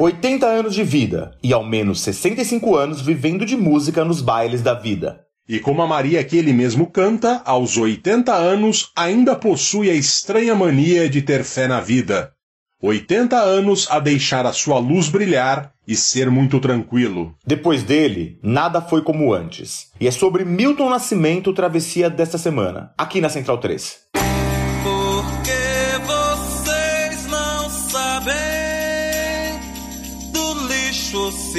80 anos de vida e ao menos 65 anos vivendo de música nos bailes da vida. E como a Maria que ele mesmo canta, aos 80 anos ainda possui a estranha mania de ter fé na vida. 80 anos a deixar a sua luz brilhar e ser muito tranquilo. Depois dele, nada foi como antes. E é sobre Milton Nascimento Travessia desta semana, aqui na Central 3.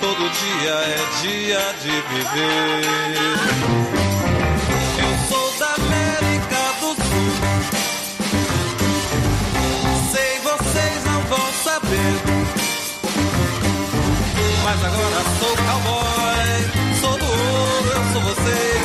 Todo dia é dia de viver. Eu sou da América do Sul. Sei, vocês não vão saber. Mas agora sou cowboy, sou do ouro, eu sou vocês,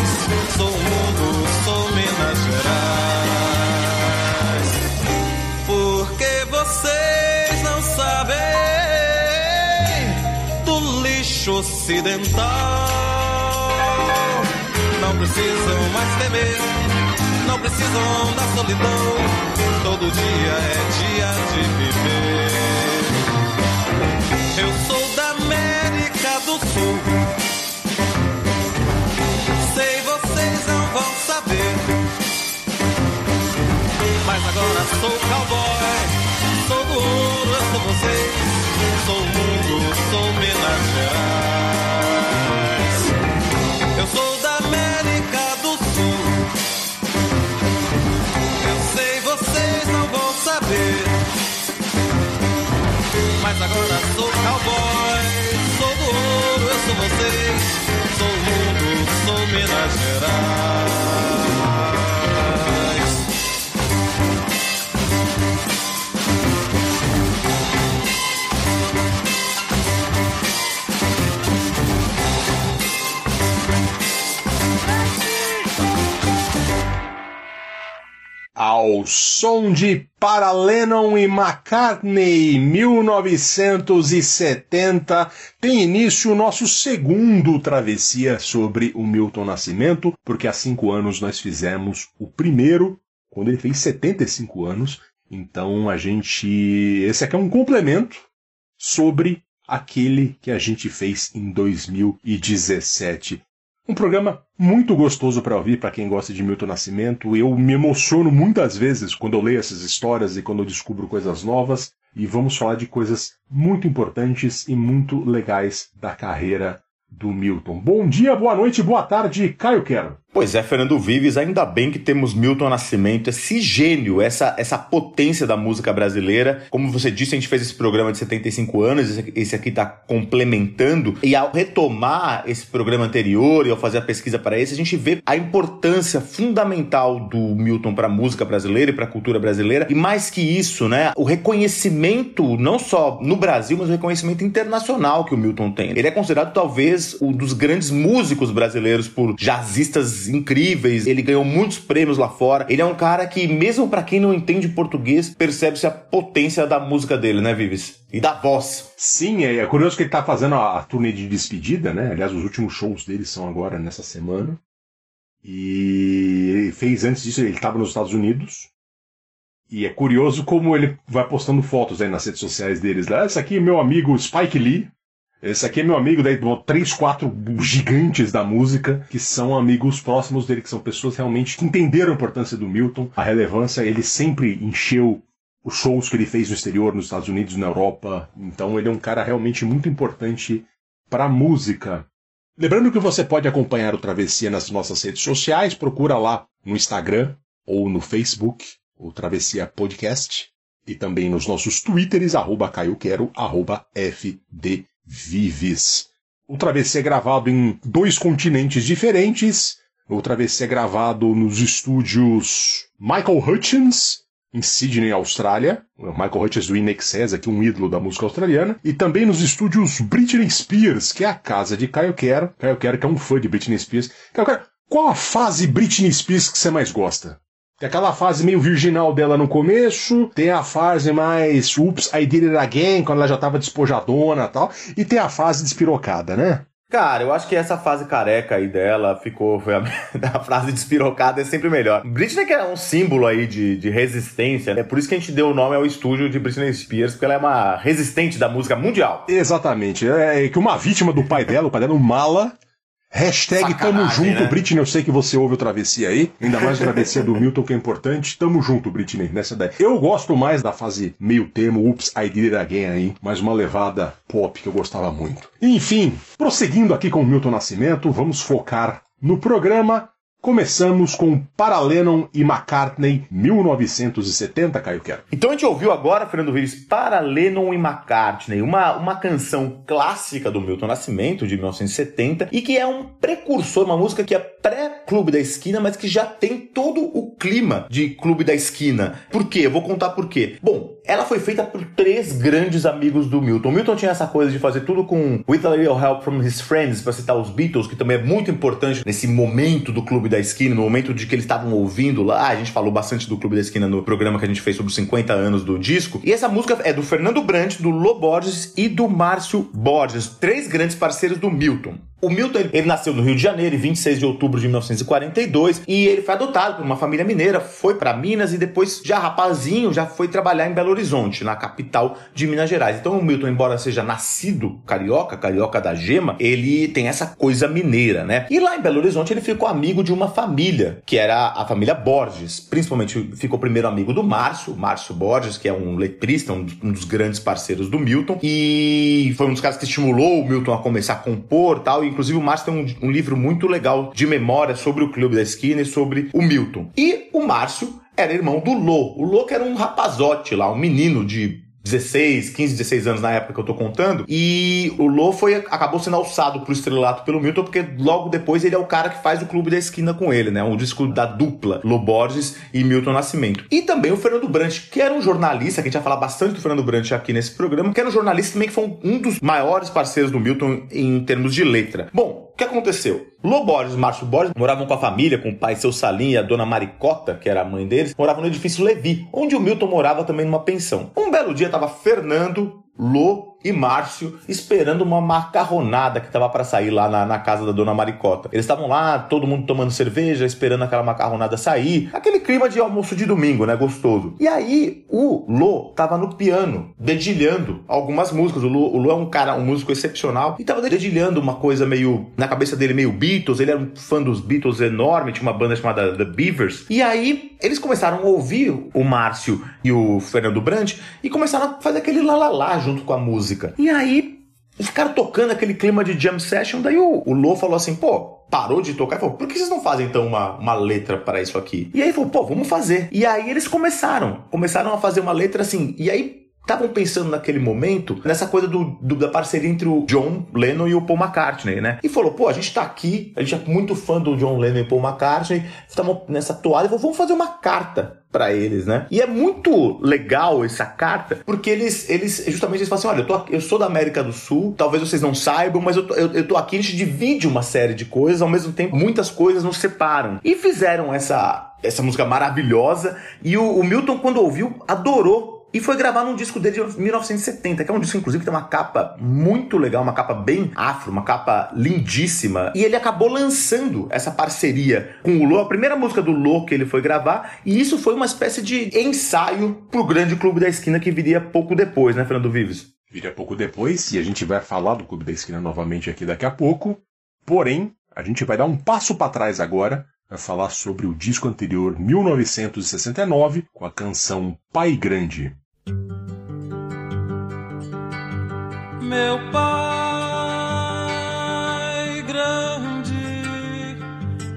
ocidental. Não precisam mais temer, não precisam da solidão. Todo dia é dia de viver. Eu sou da América do Sul. Sei, vocês não vão saber. Mas agora sou cowboy. Agora sou cowboy, sou do ouro, eu sou vocês, sou o mundo, sou Minas Gerais. Ao som de Para Lennon e McCartney, 1970, tem início o nosso segundo travessia sobre o Milton Nascimento, porque há cinco anos nós fizemos o primeiro, quando ele fez 75 anos. Então a gente. Esse aqui é um complemento sobre aquele que a gente fez em 2017. Um programa muito gostoso para ouvir para quem gosta de Milton Nascimento. Eu me emociono muitas vezes quando eu leio essas histórias e quando eu descubro coisas novas. E vamos falar de coisas muito importantes e muito legais da carreira do Milton. Bom dia, boa noite, boa tarde, Caio Quero. Pois é, Fernando Vives, ainda bem que temos Milton Nascimento, esse gênio, essa, essa potência da música brasileira. Como você disse, a gente fez esse programa de 75 anos, esse, aqui está complementando. E ao retomar esse programa anterior e ao fazer a pesquisa para esse, a gente vê a importância fundamental do Milton para a música brasileira e para a cultura brasileira. E mais que isso, né, o reconhecimento, não só no Brasil, mas o reconhecimento internacional que o Milton tem. Ele é considerado talvez um dos grandes músicos brasileiros por jazzistas incríveis, ele ganhou muitos prêmios lá fora. Ele é um cara que, mesmo para quem não entende português, percebe-se a potência da música dele, né, Vives? E da voz. Sim, é, é curioso que ele tá fazendo a, a turnê de despedida, né? Aliás, os últimos shows dele são agora nessa semana. E ele fez antes disso, ele estava nos Estados Unidos. E é curioso como ele vai postando fotos aí nas redes sociais deles. Esse aqui é meu amigo Spike Lee. Esse aqui é meu amigo, daí três, quatro gigantes da música que são amigos próximos dele, que são pessoas realmente que entenderam a importância do Milton, a relevância. Ele sempre encheu os shows que ele fez no exterior, nos Estados Unidos, na Europa. Então ele é um cara realmente muito importante para a música. Lembrando que você pode acompanhar o Travessia nas nossas redes sociais, procura lá no Instagram ou no Facebook, o Travessia Podcast, e também nos nossos twitters, arroba caioquero, arroba fdvives. O Travessia é gravado em dois continentes diferentes, o Travessia é gravado nos estúdios Michael Hutchins, em Sydney, Austrália. O Michael Hutchins do Inexcess, aqui um ídolo da música australiana. E também nos estúdios Britney Spears, que é a casa de Caio Quero. Caio Quero que é um fã de Britney Spears. Caio Quero, qual a fase Britney Spears que você mais gosta? Tem aquela fase meio virginal dela no começo, tem a fase mais Oops, I Did It Again, quando ela já tava despojadona e tal, e tem a fase despirocada, né? Cara, eu acho que essa fase careca aí dela ficou. Foi a, a frase despirocada é sempre melhor. Britney que é um símbolo aí de, de resistência. É por isso que a gente deu o nome ao estúdio de Britney Spears, porque ela é uma resistente da música mundial. Exatamente. É que uma vítima do pai dela, o pai dela, o Mala, Hashtag Sacanagem, tamo junto, né? Britney. Eu sei que você ouve o Travessia aí. Ainda mais o Travessia do Milton, que é importante. Tamo junto, Britney, nessa ideia. Eu gosto mais da fase meio termo, Ups, I Did It Again aí. Mais uma levada pop que eu gostava muito. Enfim, prosseguindo aqui com o Milton Nascimento, vamos focar no programa. Começamos com Para Lennon e McCartney, 1970, Caio Quero. Então a gente ouviu agora, Fernando Vives, para Lennon e McCartney, uma, uma canção clássica do Milton Nascimento, de 1970, e que é um precursor, uma música que é pré-Clube da Esquina, mas que já tem todo o clima de Clube da Esquina. Por quê? Eu vou contar por quê. Bom, ela foi feita por três grandes amigos do Milton. O Milton tinha essa coisa de fazer tudo com With a Little Help from His Friends, para citar os Beatles, que também é muito importante nesse momento do Clube da Esquina, no momento de que eles estavam ouvindo lá. A gente falou bastante do Clube da Esquina no programa que a gente fez sobre os 50 anos do disco. E essa música é do Fernando Brant, do Lô Borges e do Márcio Borges, três grandes parceiros do Milton. O Milton, ele, nasceu no Rio de Janeiro, em 26 de outubro de 1942, e ele foi adotado por uma família mineira, foi para Minas e depois, já rapazinho, já foi trabalhar em Belo Horizonte, na capital de Minas Gerais. Então o Milton, embora seja nascido carioca, carioca da gema, ele tem essa coisa mineira, né? E lá em Belo Horizonte ele ficou amigo de uma família, que era a família Borges. Principalmente ficou primeiro amigo do Márcio, Márcio Borges, que é um letrista, um dos, um dos grandes parceiros do Milton, e foi um dos caras que estimulou o Milton a começar a compor tal. E, inclusive, o Márcio tem um, um livro muito legal de memória sobre o Clube da Esquina e sobre o Milton. E o Márcio era irmão do Lô. O Lô que era um rapazote lá, um menino de 16, 15, 16 anos na época que eu tô contando. E o Lô foi, acabou sendo alçado pro estrelato pelo Milton, porque logo depois ele é o cara que faz o Clube da Esquina com ele, né? Um disco da dupla Lô Borges e Milton Nascimento. E também o Fernando Brant, que era um jornalista, que a gente vai falar bastante do Fernando Brant aqui nesse programa, que era um jornalista também que foi um dos maiores parceiros do Milton em termos de letra. Bom, o que aconteceu? Lô Borges e Márcio Borges moravam com a família, com o pai seu Salim e a dona Maricota, que era a mãe deles, moravam no edifício Levi, onde o Milton morava também numa pensão. Um belo dia tava Fernando, Lô e Márcio esperando uma macarronada que tava para sair lá na, na, casa da dona Maricota. Eles estavam lá, todo mundo tomando cerveja, esperando aquela macarronada sair. Aquele clima de almoço de domingo, né? Gostoso. E aí, o Lô tava no piano, dedilhando algumas músicas. O Lô, o Lô é um cara, um músico excepcional, e tava dedilhando uma coisa meio, na cabeça dele, meio Beatles. Ele era um fã dos Beatles enorme, tinha uma banda chamada The Beavers. E aí, eles começaram a ouvir o Márcio e o Fernando Brandt e começaram a fazer aquele lalala junto com a música. E aí, ficaram tocando aquele clima de jam session. Daí o, o Lô falou assim: pô, parou de tocar e falou: por que vocês não fazem então uma, uma letra para isso aqui? E aí falou: pô, vamos fazer. E aí eles começaram, começaram a fazer uma letra assim. E aí estavam pensando naquele momento nessa coisa do, do, da parceria entre o John Lennon e o Paul McCartney, né? E falou, pô, a gente tá aqui, a gente é muito fã do John Lennon e Paul McCartney, estamos nessa toalha, vamos fazer uma carta para eles, né? E é muito legal essa carta, porque eles, eles justamente eles falam assim, olha, eu, tô aqui, eu sou da América do Sul, talvez vocês não saibam, mas eu tô, eu, eu tô aqui, a gente divide uma série de coisas, ao mesmo tempo muitas coisas nos separam. E fizeram essa, essa música maravilhosa, e o, o Milton, quando ouviu, adorou e foi gravar num disco dele de 1970, que é um disco, inclusive, que tem uma capa muito legal, uma capa bem afro, uma capa lindíssima. E ele acabou lançando essa parceria com o Lô, a primeira música do Lô que ele foi gravar, e isso foi uma espécie de ensaio pro grande clube da esquina que viria pouco depois, né, Fernando Vives? Viria pouco depois, e a gente vai falar do Clube da Esquina novamente aqui daqui a pouco. Porém, a gente vai dar um passo para trás agora vai falar sobre o disco anterior, 1969, com a canção Pai Grande. Meu pai grande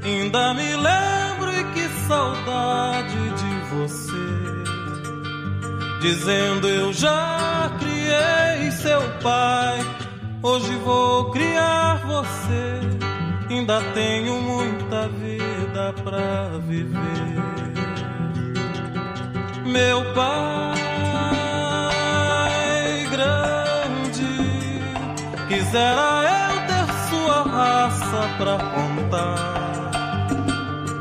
Ainda me lembro e que saudade de você. Dizendo eu já criei seu pai, hoje vou criar você. Ainda tenho muita vida pra viver. Meu pai quisera eu ter sua raça pra contar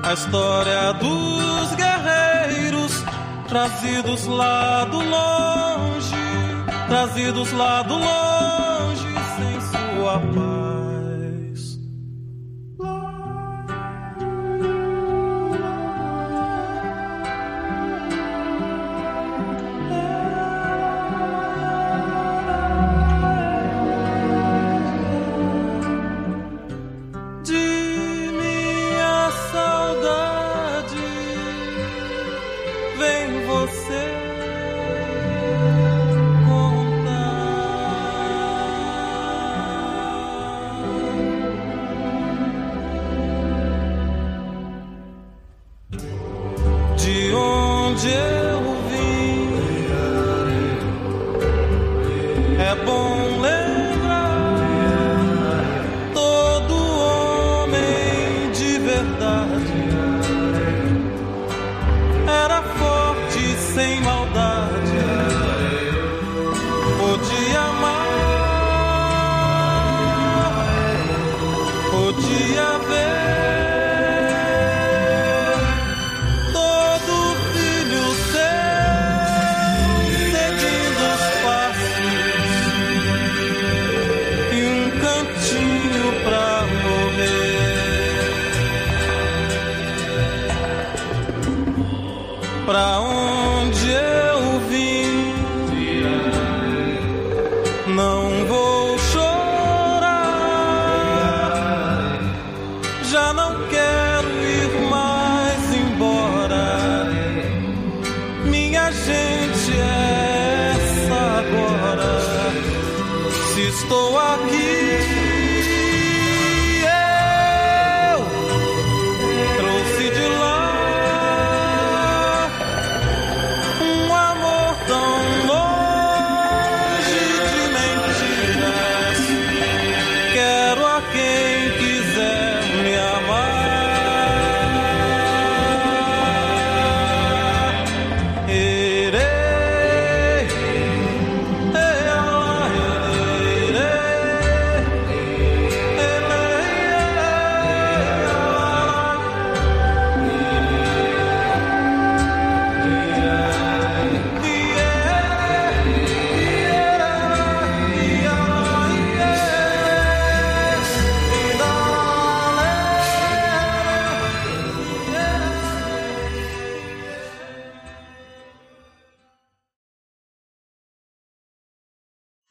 a história dos guerreiros trazidos lá do longe, trazidos lá do longe sem sua paz.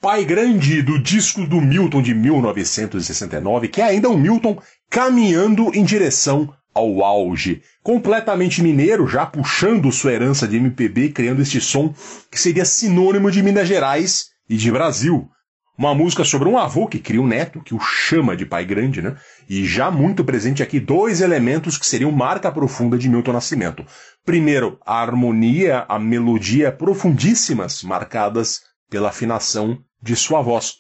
Pai Grande do disco do Milton de 1969, que é ainda o Milton caminhando em direção ao auge. Completamente mineiro, já puxando sua herança de MPB, criando este som que seria sinônimo de Minas Gerais e de Brasil. Uma música sobre um avô que cria um neto, que o chama de pai grande, né? E já muito presente aqui dois elementos que seriam marca profunda de Milton Nascimento. Primeiro, a harmonia, a melodia profundíssimas, marcadas pela afinação de sua voz.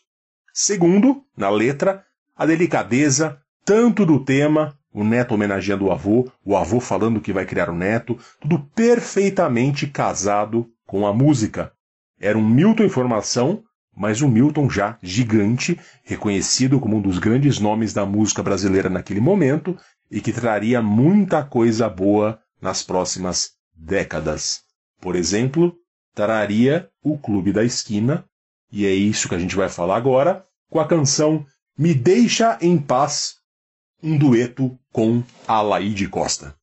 Segundo, na letra, a delicadeza tanto do tema, o neto homenageando o avô, o avô falando que vai criar o neto, tudo perfeitamente casado com a música. Era um Milton em formação, mas um Milton já gigante, reconhecido como um dos grandes nomes da música brasileira naquele momento e que traria muita coisa boa nas próximas décadas. Por exemplo, traria o Clube da Esquina, e é isso que a gente vai falar agora, com a canção Me Deixa em Paz, um dueto com Alaide Costa.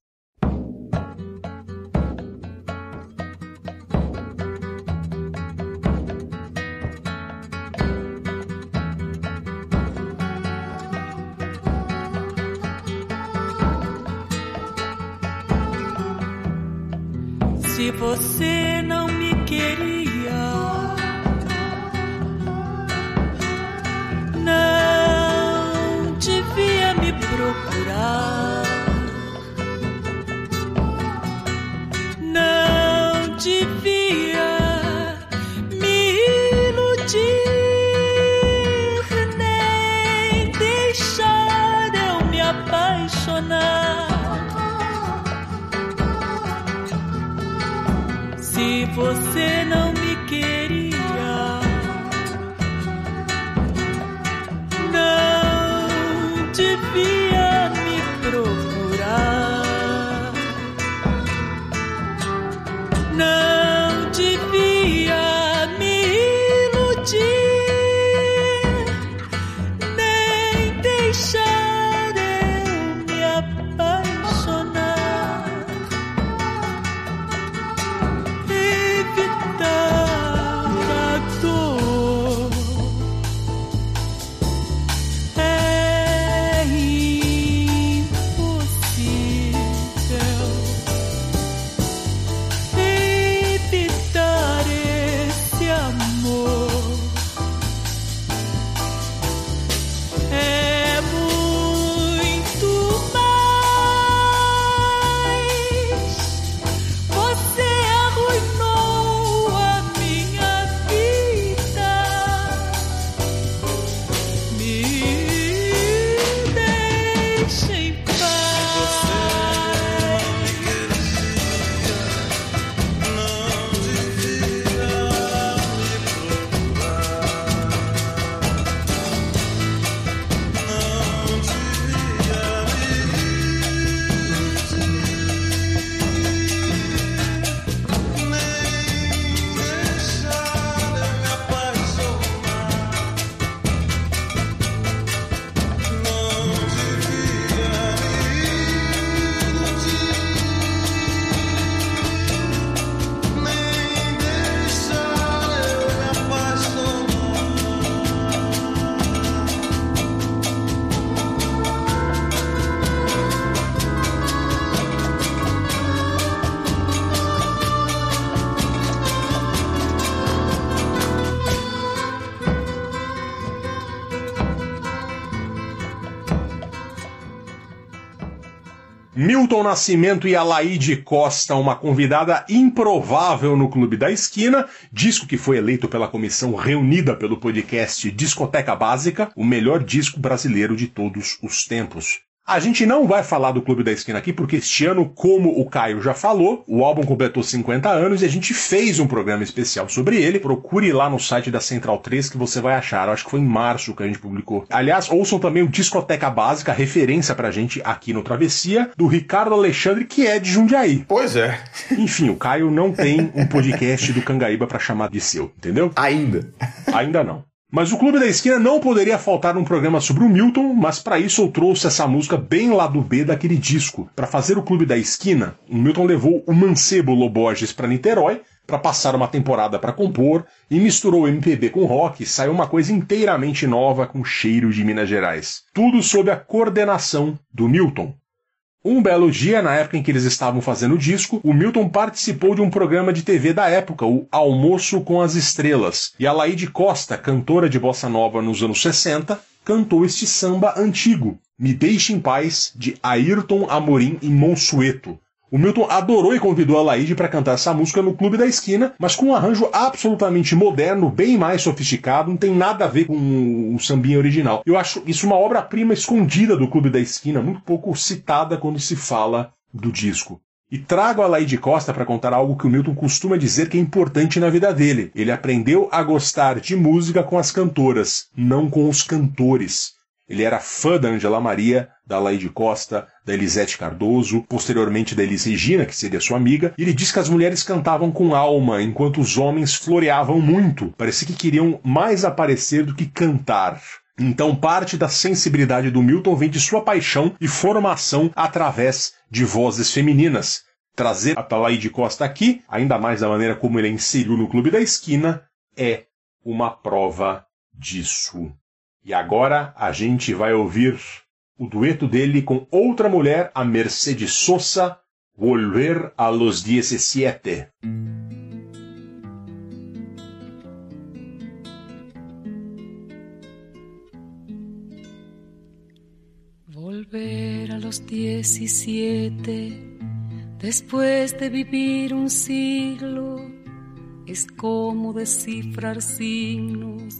Se você Milton Nascimento e Alaide Costa, uma convidada improvável no Clube da Esquina, disco que foi eleito pela comissão reunida pelo podcast Discoteca Básica, o melhor disco brasileiro de todos os tempos. A gente não vai falar do Clube da Esquina aqui, porque este ano, como o Caio já falou, o álbum completou 50 anos e a gente fez um programa especial sobre ele. Procure lá no site da Central 3 que você vai achar. Eu acho que foi em março que a gente publicou. Aliás, ouçam também o Discoteca Básica, referência pra gente aqui no Travessia, do Ricardo Alexandre, que é de Jundiaí. Pois é. Enfim, o Caio não tem um podcast do Cangaíba pra chamar de seu, entendeu? Ainda. Ainda não. Mas o Clube da Esquina não poderia faltar num programa sobre o Milton, mas para isso eu trouxe essa música bem lá do B daquele disco. Para fazer o Clube da Esquina, o Milton levou o mancebo Loborges para Niterói para passar uma temporada para compor e misturou MPB com rock e saiu uma coisa inteiramente nova com cheiro de Minas Gerais. Tudo sob a coordenação do Milton. Um belo dia, na época em que eles estavam fazendo o disco, o Milton participou de um programa de TV da época, o Almoço com as Estrelas. E a Laide Costa, cantora de bossa nova nos anos 60, cantou este samba antigo, Me Deixe em Paz, de Ayrton Amorim e Monsueto. O Milton adorou e convidou a Laide para cantar essa música no Clube da Esquina, mas com um arranjo absolutamente moderno, bem mais sofisticado, não tem nada a ver com o sambinha original. Eu acho isso uma obra-prima escondida do Clube da Esquina, muito pouco citada quando se fala do disco. E trago a Laide Costa para contar algo que o Milton costuma dizer que é importante na vida dele. Ele aprendeu a gostar de música com as cantoras, não com os cantores. Ele era fã da Angela Maria, da Laide Costa, da Elisete Cardoso, posteriormente da Elis Regina, que seria sua amiga. E ele diz que as mulheres cantavam com alma, enquanto os homens floreavam muito. Parecia que queriam mais aparecer do que cantar. Então, parte da sensibilidade do Milton vem de sua paixão e formação através de vozes femininas. Trazer a Laide Costa aqui, ainda mais da maneira como ele a inseriu no Clube da Esquina, é uma prova disso. E agora a gente vai ouvir o dueto dele com outra mulher, a Mercedes Sosa, Volver a los 17. Volver a los 17, después de vivir un siglo, es como descifrar signos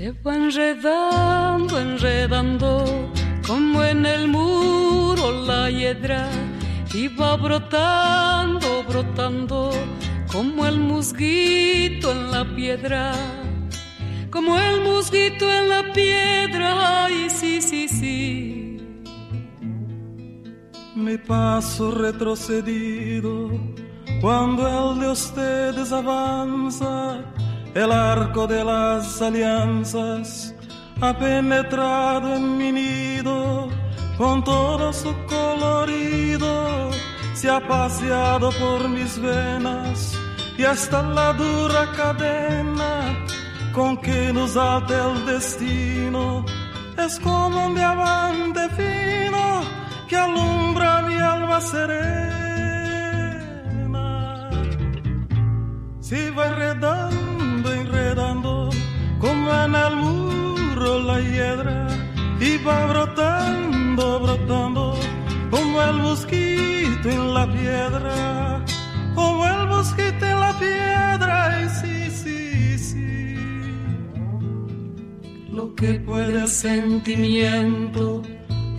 Se va enredando, enredando, como en el muro la hiedra, y va brotando, brotando, como el musguito en la piedra como el mosquito en la piedra. Ay, sí, sí, sí. Mi paso retrocedido cuando el de ustedes avanza, el arco de las alianzas ha penetrado en mi nido con todo su colorido, se ha paseado por mis venas y hasta la dura cadena con que nos ata el destino es como un diamante fino que alumbra mi alma serena. Si va enredando, en el muro la hiedra, y va brotando, brotando, como el mosquito en la piedra, como el mosquito en la piedra, y sí, sí, sí. Lo que puede el sentimiento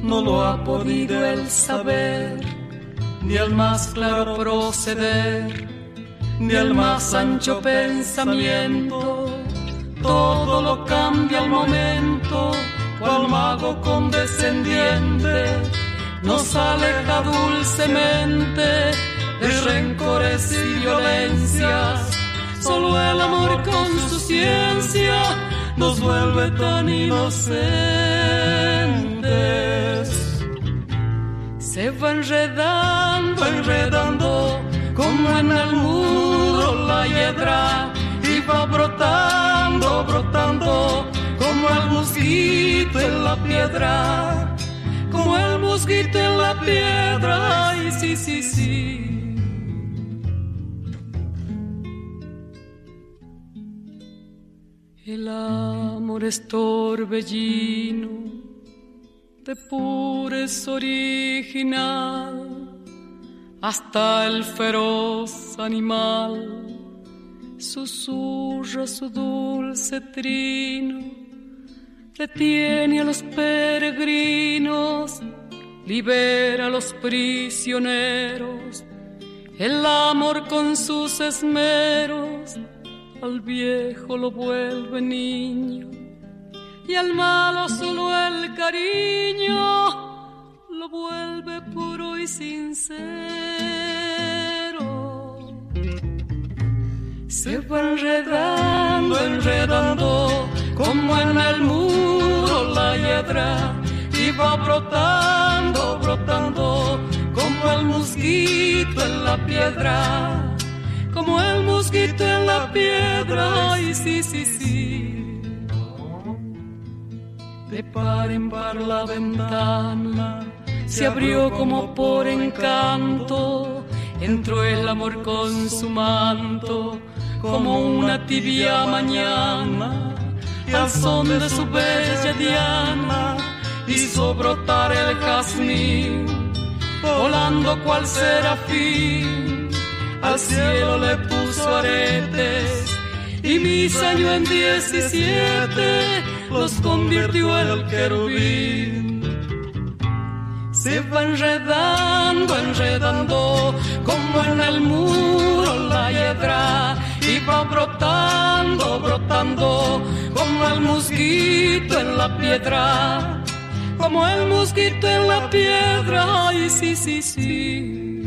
no lo ha podido el saber, ni el más claro proceder, ni el más ancho pensamiento. Todo lo cambia al momento, cual mago condescendiente nos aleja dulcemente de rencores y violencias. Solo el amor con su ciencia nos vuelve tan inocentes. Se va enredando, enredando, como en el muro la hiedra, y va brotando, como el mosquito en la piedra, como el mosquito en la piedra, ay, sí, sí, sí. El amor es torbellino de purez original, hasta el feroz animal susurra su dulce trino, detiene a los peregrinos, libera a los prisioneros, el amor con sus esmeros al viejo lo vuelve niño y al malo solo el cariño lo vuelve puro y sincero. Se va enredando, enredando como en el muro la hiedra. Y va brotando, brotando como el mosquito en la piedra. Como el mosquito en la piedra, ay sí, sí, sí. De par en par la ventana se abrió como por encanto, entró el amor con su manto, como una tibia mañana, al son de su bella diana, hizo brotar el jazmín, volando cual serafín al cielo le puso aretes y mis años en diecisiete los convirtió en el querubín. Se va enredando, enredando, como en el muro el mosquito en la piedra, como el mosquito en la piedra, ay, sí, sí, sí.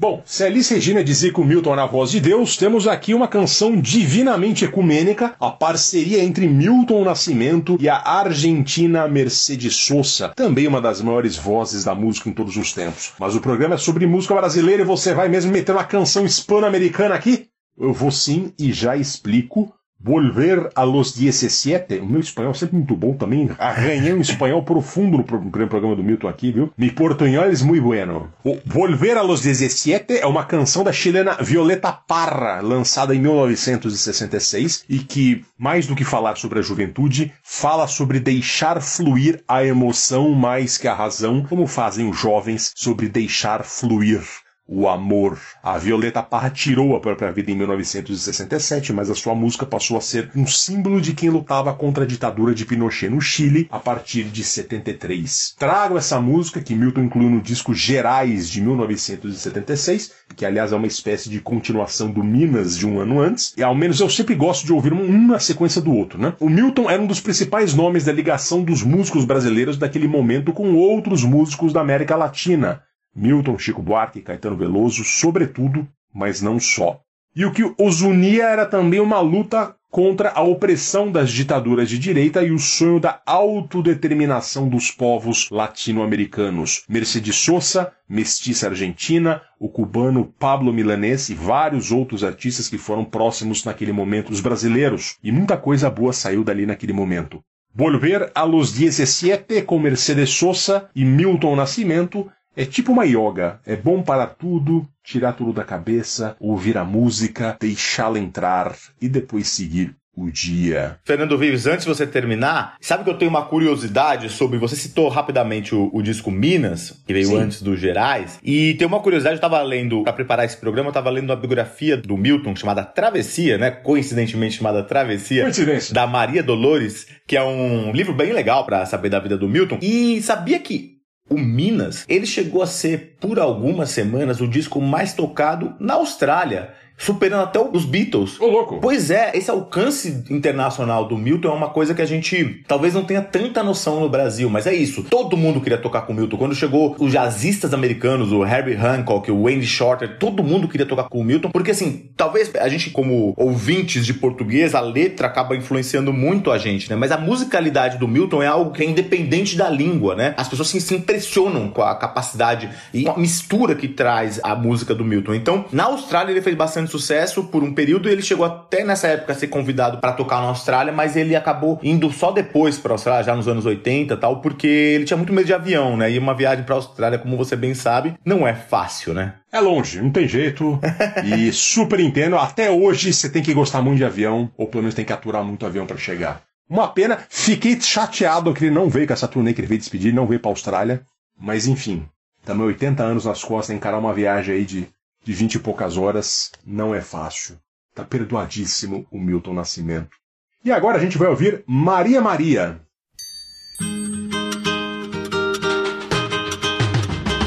Bom, se Alice Regina dizia que o Milton era a voz de Deus, temos aqui uma canção divinamente ecumênica, a parceria entre Milton Nascimento e a argentina Mercedes Sosa, também uma das maiores vozes da música em todos os tempos. Mas o programa é sobre música brasileira e você vai mesmo meter uma canção hispano-americana aqui? Eu vou sim e já explico Volver a los 17. O meu espanhol é sempre muito bom também. Arranhei um espanhol profundo no primeiro programa do Milton aqui, viu? Mi portunhol é muito bueno. O Volver a los 17 é uma canção da chilena Violeta Parra, lançada em 1966 e que, mais do que falar sobre a juventude, fala sobre deixar fluir a emoção mais que a razão, como fazem os jovens sobre deixar fluir o amor. A Violeta Parra tirou a própria vida em 1967, mas a sua música passou a ser um símbolo de quem lutava contra a ditadura de Pinochet no Chile a partir de 73. Trago essa música que Milton incluiu no disco Gerais de 1976, que aliás é uma espécie de continuação do Minas de um ano antes, e ao menos eu sempre gosto de ouvir um na sequência do outro, né? O Milton era um dos principais nomes da ligação dos músicos brasileiros daquele momento com outros músicos da América Latina, Milton, Chico Buarque, Caetano Veloso, sobretudo, mas não só. E o que os unia era também uma luta contra a opressão das ditaduras de direita e o sonho da autodeterminação dos povos latino-americanos. Mercedes Sosa, mestiça argentina, o cubano Pablo Milanés e vários outros artistas que foram próximos naquele momento dos brasileiros. E muita coisa boa saiu dali naquele momento. Volver a los 17 com Mercedes Sosa e Milton Nascimento é tipo uma yoga. É bom para tudo, tirar tudo da cabeça, ouvir a música, deixá-la entrar e depois seguir o dia. Fernando Vives, antes de você terminar, sabe que eu tenho uma curiosidade sobre. Você citou rapidamente o, o disco Minas, que veio Sim. antes do Gerais. E tem uma curiosidade, eu estava lendo, para preparar esse programa, eu estava lendo uma biografia do Milton chamada Travessia, né? Coincidentemente chamada Travessia. Da Maria Dolores, que é um livro bem legal para saber da vida do Milton. E sabia que o Minas, ele chegou a ser, por algumas semanas, o disco mais tocado na Austrália superando até os Beatles. Ô, louco! Pois é, esse alcance internacional do Milton é uma coisa que a gente talvez não tenha tanta noção no Brasil, mas é isso. Todo mundo queria tocar com o Milton. Quando chegou os jazzistas americanos, o Herbie Hancock, o Wendy Shorter, todo mundo queria tocar com o Milton, porque assim, talvez a gente, como ouvintes de português, a letra acaba influenciando muito a gente, né? Mas a musicalidade do Milton é algo que é independente da língua, né? As pessoas se, se impressionam com a capacidade e a mistura que traz a música do Milton. Então, na Austrália ele fez bastante sucesso por um período. Ele chegou até nessa época a ser convidado para tocar na Austrália, mas ele acabou indo só depois para a Austrália, já nos anos 80 tal, porque ele tinha muito medo de avião, né? E uma viagem para a Austrália, como você bem sabe, não é fácil, né? É longe, não tem jeito. e super entendo. Até hoje você tem que gostar muito de avião, ou pelo menos tem que aturar muito avião para chegar. Uma pena, fiquei chateado que ele não veio com essa turnê que ele veio despedir, não veio pra Austrália. Mas enfim, também 80 anos nas costas, encarar uma viagem aí de de vinte e poucas horas não é fácil. Tá perdoadíssimo o Milton Nascimento. E agora a gente vai ouvir Maria Maria.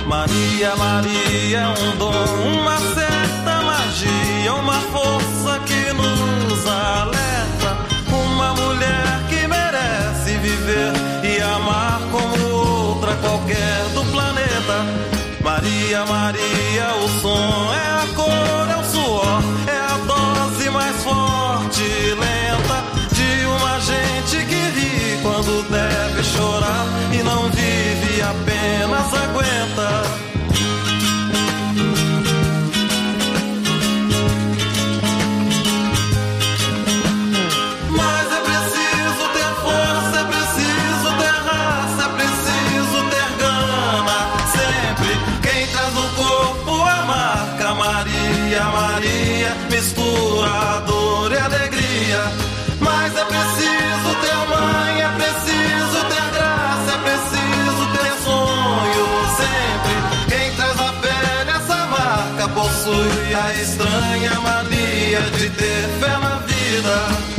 Maria, Maria, um dom, uma certa magia, uma força que nos alerta. Uma mulher que merece viver e amar como outra qualquer do planeta. Maria, Maria, é a cor, é o suor, é a dose mais forte e lenta de uma gente que ri quando deve chorar e não vive, apenas aguenta. Estranha mania de ter fé na vida.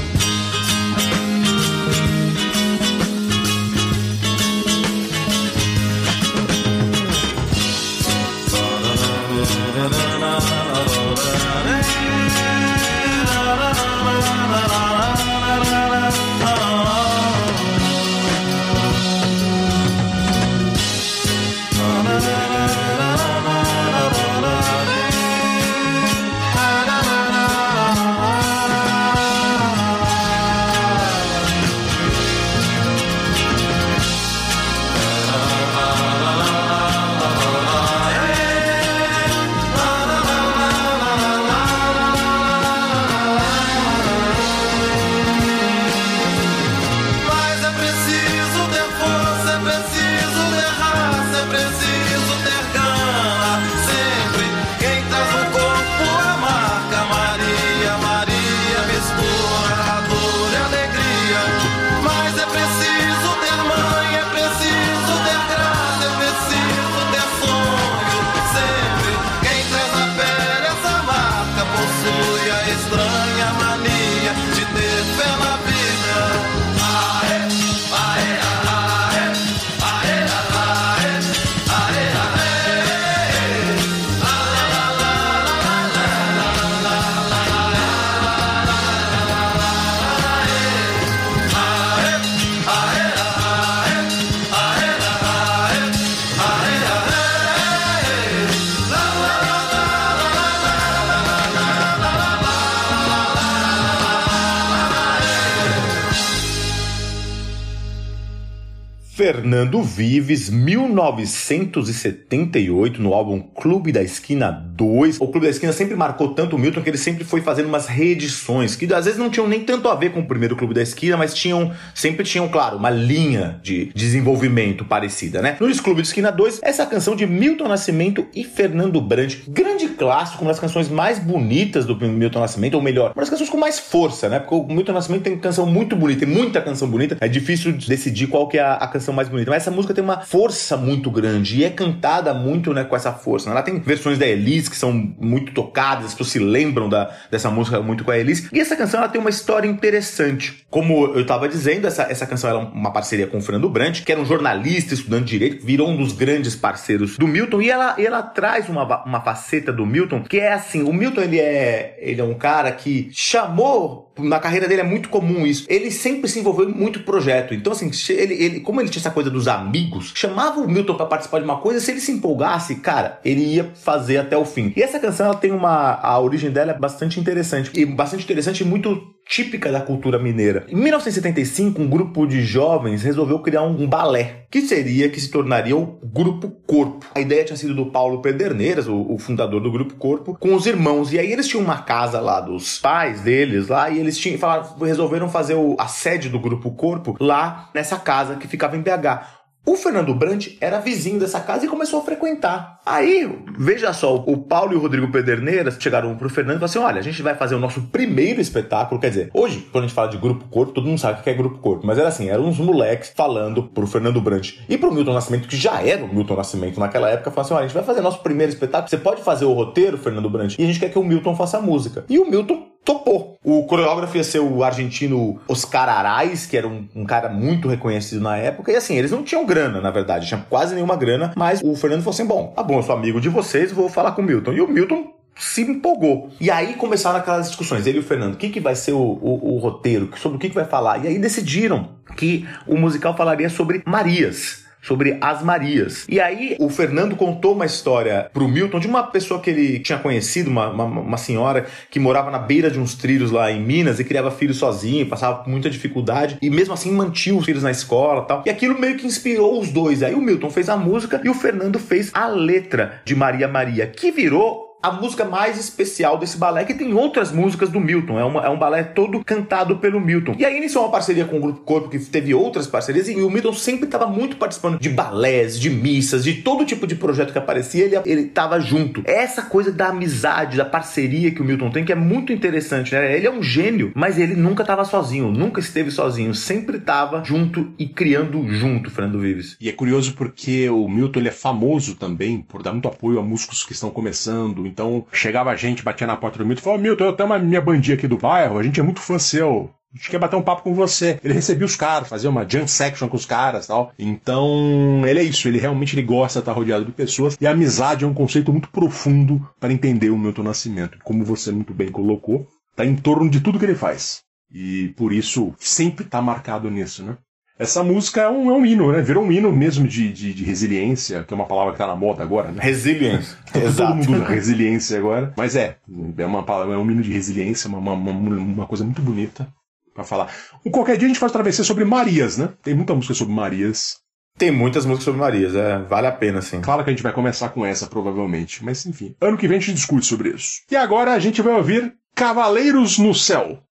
Fernando Vives, 1978, no álbum Clube da Esquina 2. O Clube da Esquina sempre marcou tanto o Milton que ele sempre foi fazendo umas reedições, que às vezes não tinham nem tanto a ver com o primeiro Clube da Esquina, mas tinham sempre tinham, claro, uma linha de desenvolvimento parecida, né? No Clube da Esquina 2, essa canção de Milton Nascimento e Fernando Brandt, grande clássico, uma das canções mais bonitas do Milton Nascimento, ou melhor, uma das canções com mais força, né? Porque o Milton Nascimento tem canção muito bonita, tem muita canção bonita, é difícil decidir qual que é a, a canção mais bonita, mas essa música tem uma força muito grande e é cantada muito, né, com essa força. Ela tem versões da Elis que são muito tocadas, as pessoas se lembram da, dessa música muito com a Elis. E essa canção ela tem uma história interessante. Como eu estava dizendo, essa, essa canção é uma parceria com o Fernando Brandt, que era um jornalista, estudante de direito, virou um dos grandes parceiros do Milton e ela, ela traz uma, uma faceta do Milton que é assim, o Milton ele é, ele é um cara que chamou na carreira dele é muito comum isso. Ele sempre se envolveu em muito projeto. Então, assim, ele, ele, como ele tinha essa coisa dos amigos, chamava o Milton para participar de uma coisa, se ele se empolgasse, cara, ele ia fazer até o fim. E essa canção, ela tem uma. A origem dela é bastante interessante. E bastante interessante e muito típica da cultura mineira. Em 1975, um grupo de jovens resolveu criar um, balé, que seria, que se tornaria o Grupo Corpo. A ideia tinha sido do Paulo Pederneiras, o, o fundador do Grupo Corpo, com os irmãos. E aí eles tinham uma casa lá dos pais deles lá, e eles tinham, falaram, resolveram fazer o, a sede do Grupo Corpo lá nessa casa que ficava em BH. O Fernando Brandt era vizinho dessa casa e começou a frequentar. Aí, veja só, o Paulo e o Rodrigo Pederneiras chegaram pro Fernando e falaram assim: olha, a gente vai fazer o nosso primeiro espetáculo. Quer dizer, hoje, quando a gente fala de grupo corpo, todo mundo sabe o que é grupo corpo. Mas era assim, eram uns moleques falando pro Fernando Brandt e pro Milton Nascimento, que já era o Milton Nascimento naquela época, falaram assim: olha, a gente vai fazer nosso primeiro espetáculo. Você pode fazer o roteiro, Fernando Brandt, e a gente quer que o Milton faça a música. E o Milton topou. O coreógrafo ia ser o argentino Oscar Arais, que era um, um, cara muito reconhecido na época. E assim, eles não tinham grana, na verdade, tinha quase nenhuma grana. Mas o Fernando falou assim: bom, tá bom, eu sou amigo de vocês, vou falar com o Milton. E o Milton se empolgou. E aí começaram aquelas discussões, ele e o Fernando, o que, que vai ser o, o, o roteiro, sobre o que, que vai falar. E aí decidiram que o musical falaria sobre Marias sobre as Marias. E aí o Fernando contou uma história pro Milton de uma pessoa que ele tinha conhecido, uma, uma, uma, senhora que morava na beira de uns trilhos lá em Minas e criava filhos sozinho, passava por muita dificuldade e mesmo assim mantinha os filhos na escola tal. E aquilo meio que inspirou os dois. Aí o Milton fez a música e o Fernando fez a letra de Maria Maria, que virou a música mais especial desse balé, que tem outras músicas do Milton. É, uma, é um balé todo cantado pelo Milton. E aí iniciou uma parceria com o Grupo Corpo, que teve outras parcerias, e o Milton sempre estava muito participando de balés, de missas, de todo tipo de projeto que aparecia, ele, ele junto. Essa coisa da amizade, da parceria que o Milton tem, que é muito interessante, né? Ele é um gênio, mas ele nunca estava sozinho, nunca esteve sozinho, sempre estava junto e criando junto, Fernando Vives. E é curioso porque o Milton ele é famoso também por dar muito apoio a músicos que estão começando, então chegava a gente, batia na porta do Milton e falava: Milton, eu tenho uma minha bandinha aqui do bairro, a gente é muito fã seu. A gente quer bater um papo com você. Ele recebia os caras, fazia uma jam section com os caras tal. Então, ele é isso. Ele realmente ele gosta de estar rodeado de pessoas. E a amizade é um conceito muito profundo para entender o Milton Nascimento. Como você muito bem colocou, tá em torno de tudo que ele faz. E por isso sempre tá marcado nisso, né? Essa música é um, é um hino, né? Virou um hino mesmo de, de, de, resiliência, que é uma palavra que tá na moda agora, né? Resiliência. Todo mundo resiliência agora. Mas é, é, uma, é um hino de resiliência, uma, uma, uma coisa muito bonita para falar. Qualquer dia a gente faz travessia sobre Marias, né? Tem muita música sobre Marias. Tem muitas músicas sobre Marias, é, vale a pena, sim. Claro que a gente vai começar com essa, provavelmente. Mas enfim, ano que vem a gente discute sobre isso. E agora a gente vai ouvir Cavaleiros no Céu.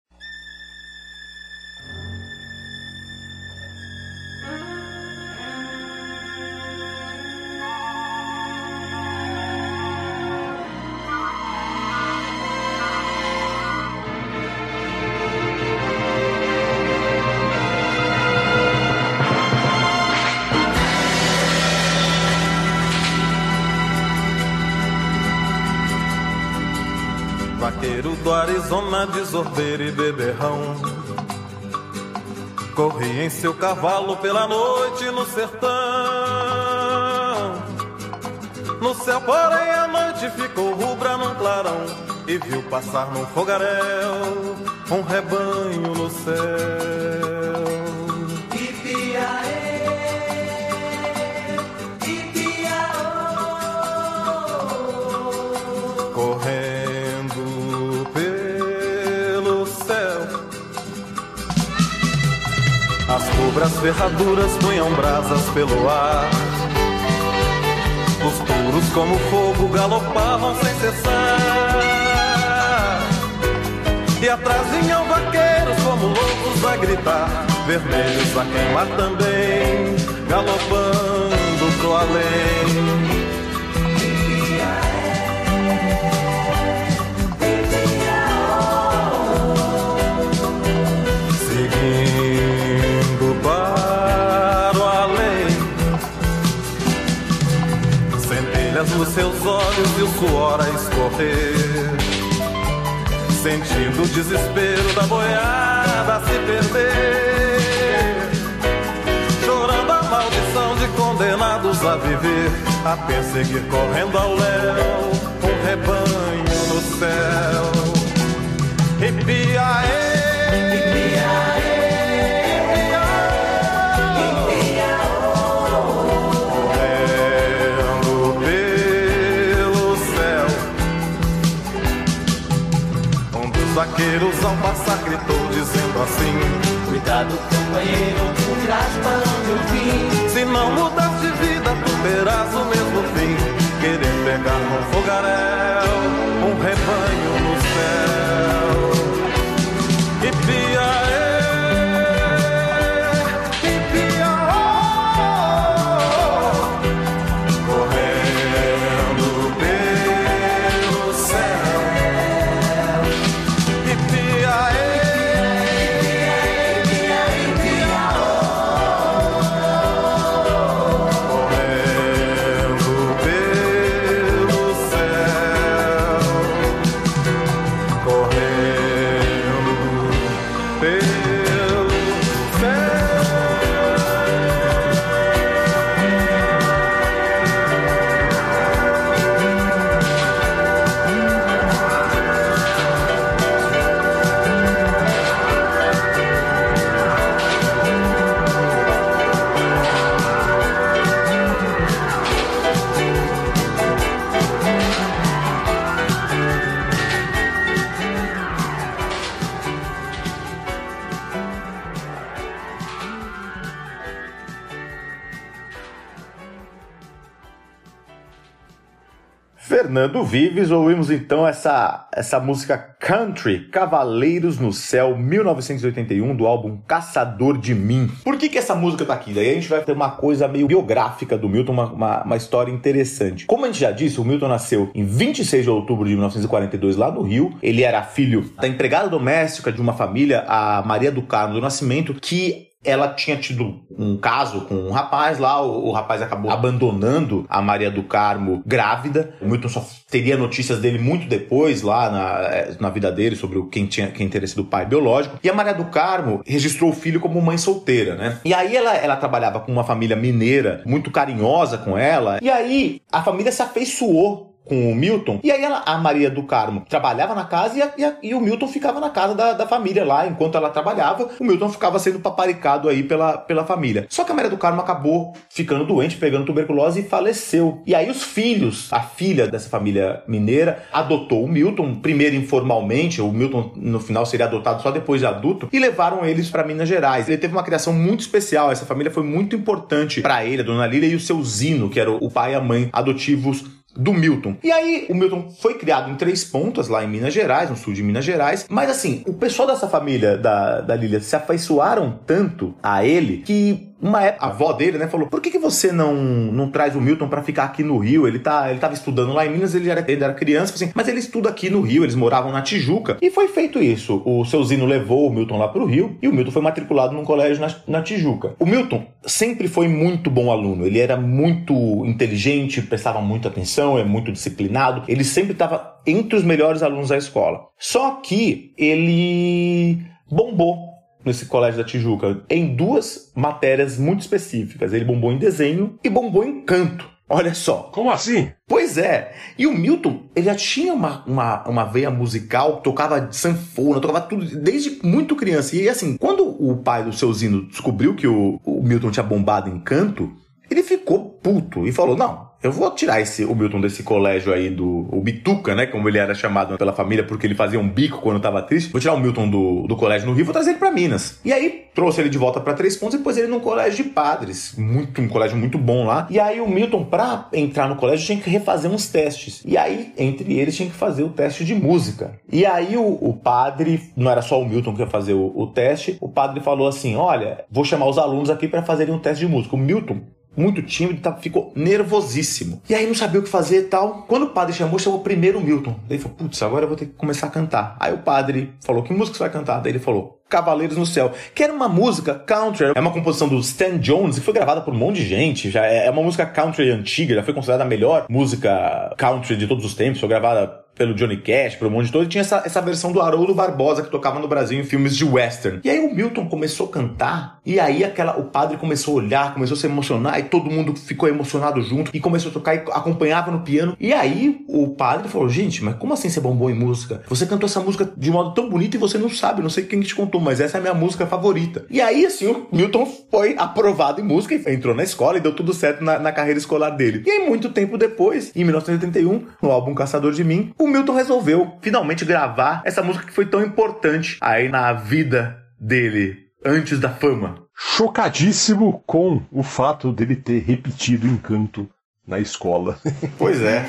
De Zordeira e Beberrão. Corri em seu cavalo pela noite no sertão. No céu, porém, a noite ficou rubra num clarão. E viu passar num fogaréu um rebanho no céu. As cobras ferraduras punham brasas pelo ar. Os touros, como fogo, galopavam sem cessar. E atrás vinham vaqueiros, como loucos a gritar. Vermelhos a queimar também, galopando pro além. Seus olhos e o suor a escorrer. Sentindo o desespero da boiada a se perder. Chorando a maldição de condenados a viver. A perseguir correndo ao léu. Um rebanho no céu. Ripia, correndo dos vaqueiros ao passar gritou dizendo assim: Cuidado, companheiro, tu irás para onde eu vim. Se não mudas de vida, tu terás o mesmo fim. Querer pegar num fogaréu, um rebanho no céu. Fernando Vives, ouvimos então essa, essa música Country, Cavaleiros no Céu, 1981, do álbum Caçador de Mim. Por que, que essa música tá aqui? Daí a gente vai ter uma coisa meio biográfica do Milton, uma, uma, uma história interessante. Como a gente já disse, o Milton nasceu em 26 de outubro de 1942 lá no Rio. Ele era filho da empregada doméstica de uma família, a Maria do Carmo do Nascimento, que ela tinha tido um caso com um rapaz lá, o, o, rapaz acabou abandonando a Maria do Carmo grávida. O Milton só teria notícias dele muito depois, lá na, na vida dele, sobre o, quem, tinha, quem teria sido o pai biológico. E a Maria do Carmo registrou o filho como mãe solteira, né? E aí ela, ela trabalhava com uma família mineira, muito carinhosa com ela. E aí a família se afeiçoou com o Milton. E aí ela, a Maria do Carmo trabalhava na casa e, a, e, a, e, o Milton ficava na casa da, da família lá. Enquanto ela trabalhava, o Milton ficava sendo paparicado aí pela, pela família. Só que a Maria do Carmo acabou ficando doente, pegando tuberculose e faleceu. E aí os filhos, a filha dessa família mineira, adotou o Milton, primeiro informalmente, o Milton no final seria adotado só depois de adulto, e levaram eles para Minas Gerais. Ele teve uma criação muito especial, essa família foi muito importante para ele, a dona Lília e o seu Zino, que era o pai e a mãe adotivos do Milton. E aí, o Milton foi criado em Três Pontas, lá em Minas Gerais, no sul de Minas Gerais. Mas assim, o pessoal dessa família da, da Lília se afeiçoaram tanto a ele que uma época, a avó dele, né, falou: por que, que você não, não traz o Milton para ficar aqui no Rio? Ele, tá, ele tava estudando lá em Minas, ele era, ele era criança, assim, mas ele estuda aqui no Rio, eles moravam na Tijuca. E foi feito isso. O seu Zino levou o Milton lá pro Rio e o Milton foi matriculado num colégio na, na Tijuca. O Milton sempre foi muito bom aluno, ele era muito inteligente, prestava muita atenção, é muito disciplinado, ele sempre estava entre os melhores alunos da escola. Só que ele bombou nesse colégio da Tijuca em duas matérias muito específicas. Ele bombou em desenho e bombou em canto. Olha só. Como assim? Pois é. E o Milton, ele já tinha uma, uma, uma veia musical, tocava sanfona, tocava tudo desde muito criança. E assim, quando o pai do seu Zino descobriu que o, o Milton tinha bombado em canto, ele ficou puto e falou: não, eu vou tirar esse, o Milton desse colégio aí do o Bituca, né? Como ele era chamado pela família, porque ele fazia um bico quando tava triste. Vou tirar o Milton do, do colégio no Rio vou trazer ele pra Minas. E aí trouxe ele de volta para Três Pontos e pôs ele num colégio de padres. Muito, um colégio muito bom lá. E aí o Milton, pra entrar no colégio, tinha que refazer uns testes. E aí, entre eles, tinha que fazer o teste de música. E aí o, o padre, não era só o Milton que ia fazer o, o teste, o padre falou assim: olha, vou chamar os alunos aqui para fazerem um teste de música. O Milton muito tímido, tá, ficou nervosíssimo. E aí não sabia o que fazer e tal. Quando o padre chamou, chamou primeiro o Milton. Daí ele falou, putz, agora eu vou ter que começar a cantar. Aí o padre falou, que música você vai cantar? Daí ele falou, Cavaleiros no Céu, que era uma música country, é uma composição do Stan Jones e foi gravada por um monte de gente, já é, é uma música country antiga, já foi considerada a melhor música country de todos os tempos, foi gravada pelo Johnny Cash, pelo mundo todo, e tinha essa, essa versão do Haroldo Barbosa que tocava no Brasil em filmes de western. E aí o Milton começou a cantar, e aí aquela, o padre começou a olhar, começou a se emocionar, e todo mundo ficou emocionado junto, e começou a tocar e acompanhava no piano. E aí o padre falou: Gente, mas como assim você bombou em música? Você cantou essa música de modo tão bonito e você não sabe, não sei quem te contou, mas essa é a minha música favorita. E aí, assim, o Milton foi aprovado em música e entrou na escola e deu tudo certo na, na carreira escolar dele. E aí, muito tempo depois, em 1981, no álbum Caçador de Mim, o Milton resolveu finalmente gravar essa música que foi tão importante aí na vida dele antes da fama. Chocadíssimo com o fato dele ter repetido Encanto na escola. Pois é.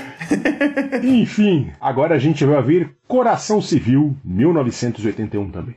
Enfim, agora a gente vai ouvir Coração Civil, 1981 também.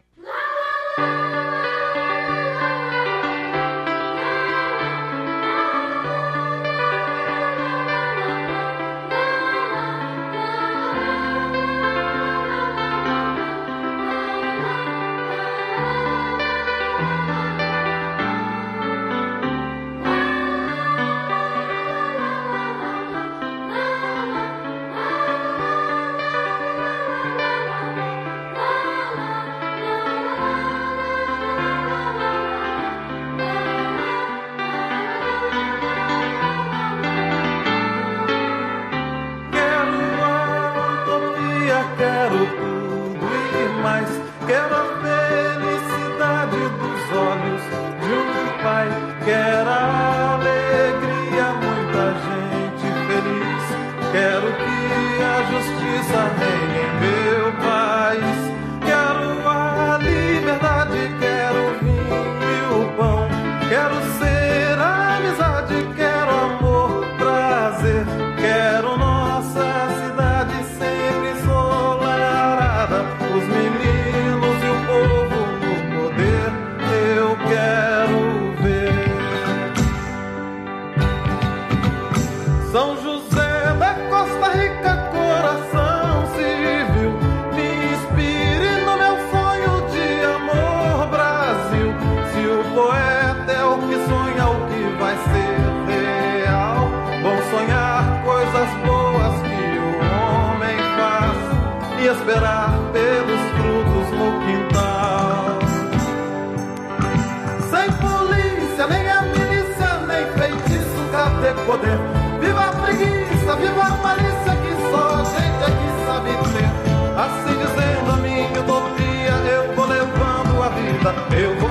Eu vou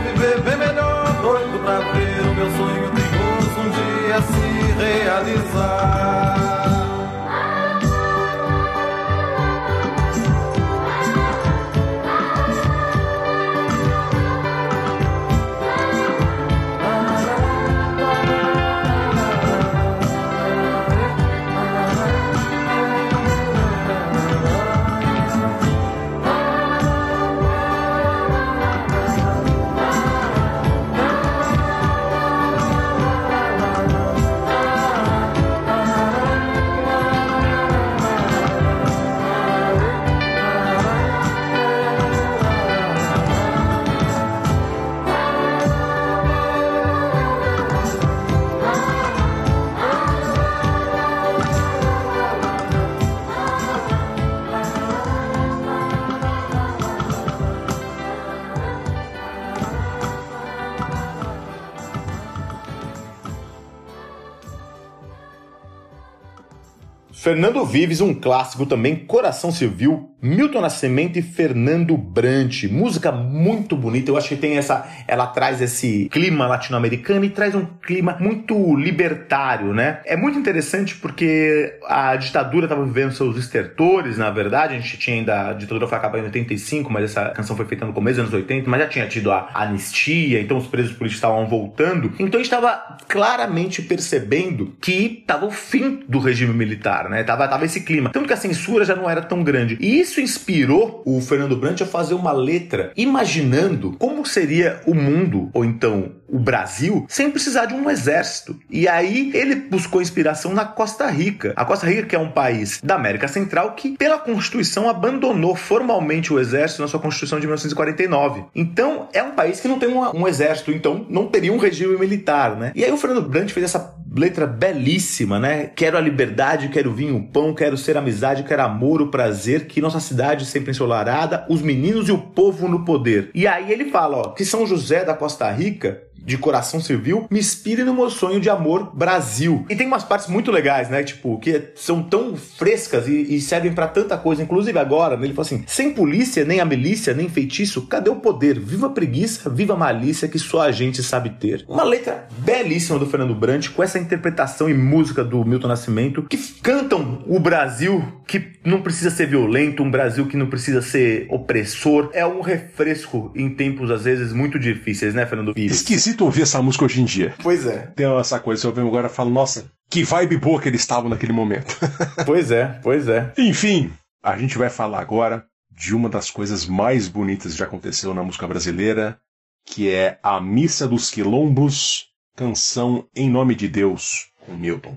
Fernando Vives, um clássico também, Coração Civil, Milton Nascimento e Fernando Brant. Música muito bonita, eu acho que tem essa. Ela traz esse clima latino-americano e traz um clima muito libertário, né? É muito interessante porque a ditadura estava vivendo seus estertores, na verdade. A gente tinha ainda. A ditadura foi acabar em 85, mas essa canção foi feita no começo dos anos 80, mas já tinha tido a anistia, então os presos políticos estavam voltando. Então a gente estava claramente percebendo que estava o fim do regime militar, né? Tava, tava esse clima. Tanto que a censura já não era tão grande. E isso inspirou o Fernando Brant a fazer uma letra imaginando como seria o mundo, ou então o Brasil, sem precisar de um exército. E aí ele buscou inspiração na Costa Rica. A Costa Rica, que é um país da América Central, que pela Constituição abandonou formalmente o exército na sua Constituição de 1949. Então é um país que não tem um, um exército, então não teria um regime militar, né? E aí o Fernando Brant fez essa letra belíssima, né? Quero a liberdade, quero vinho, pão, quero ser amizade, quero amor, o prazer, que nossa cidade sempre ensolarada, os meninos e o povo no poder. E aí ele fala, ó, que São José da Costa Rica de coração civil, me inspire no meu sonho de amor Brasil. E tem umas partes muito legais, né? Tipo, que são tão frescas e, e servem para tanta coisa, inclusive agora, né? ele fala assim: sem polícia, nem a milícia, nem feitiço, cadê o poder? Viva a preguiça, viva a malícia que só a gente sabe ter. Uma letra belíssima do Fernando Brant, com essa interpretação e música do Milton Nascimento, que cantam o Brasil que não precisa ser violento, um Brasil que não precisa ser opressor. É um refresco em tempos, às vezes, muito difíceis, né, Fernando Pires? Esquisito ouvir essa música hoje em dia. Pois é. Tem essa coisa, você ouve agora e fala, nossa, que vibe boa que eles estavam naquele momento. pois é, pois é. Enfim, a gente vai falar agora de uma das coisas mais bonitas que já aconteceu na música brasileira, que é a Missa dos Quilombos, canção Em Nome de Deus, com Milton.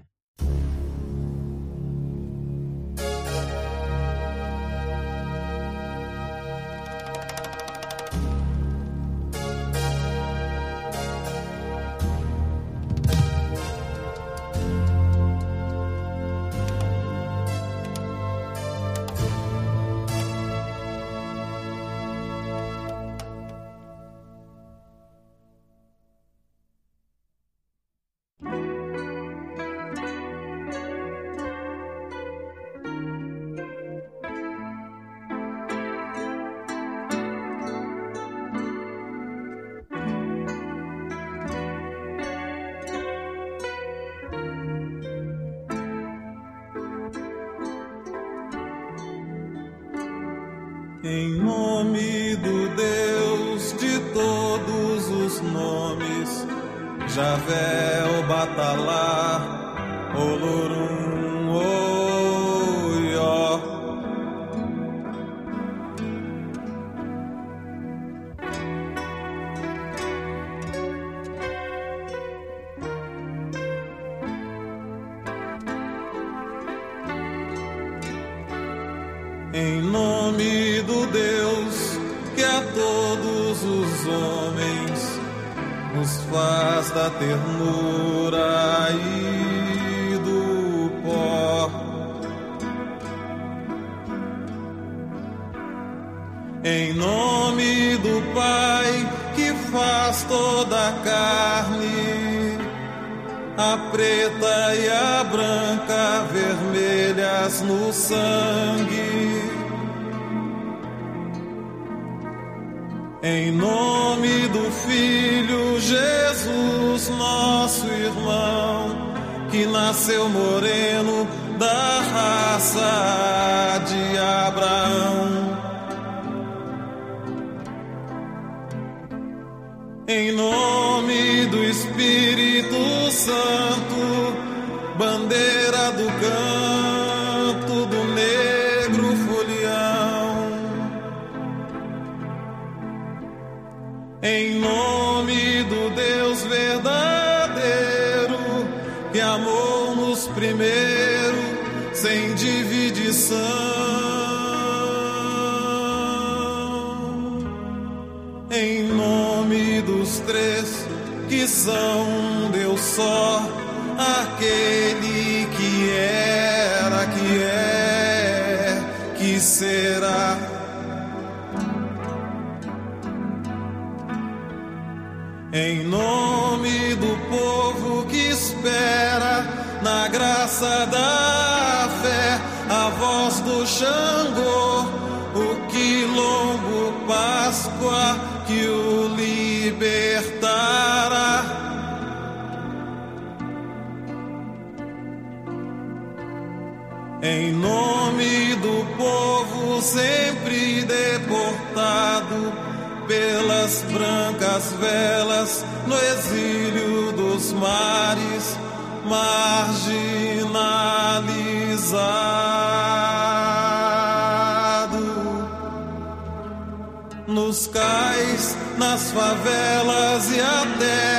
Em nome do Deus que a todos os homens nos faz da ternura e do pó. Em nome do Pai que faz toda a carne, a preta e a branca vermelhas no sangue. Em nome do Filho Jesus, nosso irmão, que nasceu moreno da raça de Abraão. Em nome do Espírito Santo, bandeira do canto um Deus só, aquele que era, que é, que será. Em nome do povo que espera na graça da fé voz do Xangô, o quilombo Páscoa Em nome do povo sempre deportado pelas brancas velas no exílio dos mares marginalizado nos cais, nas favelas e até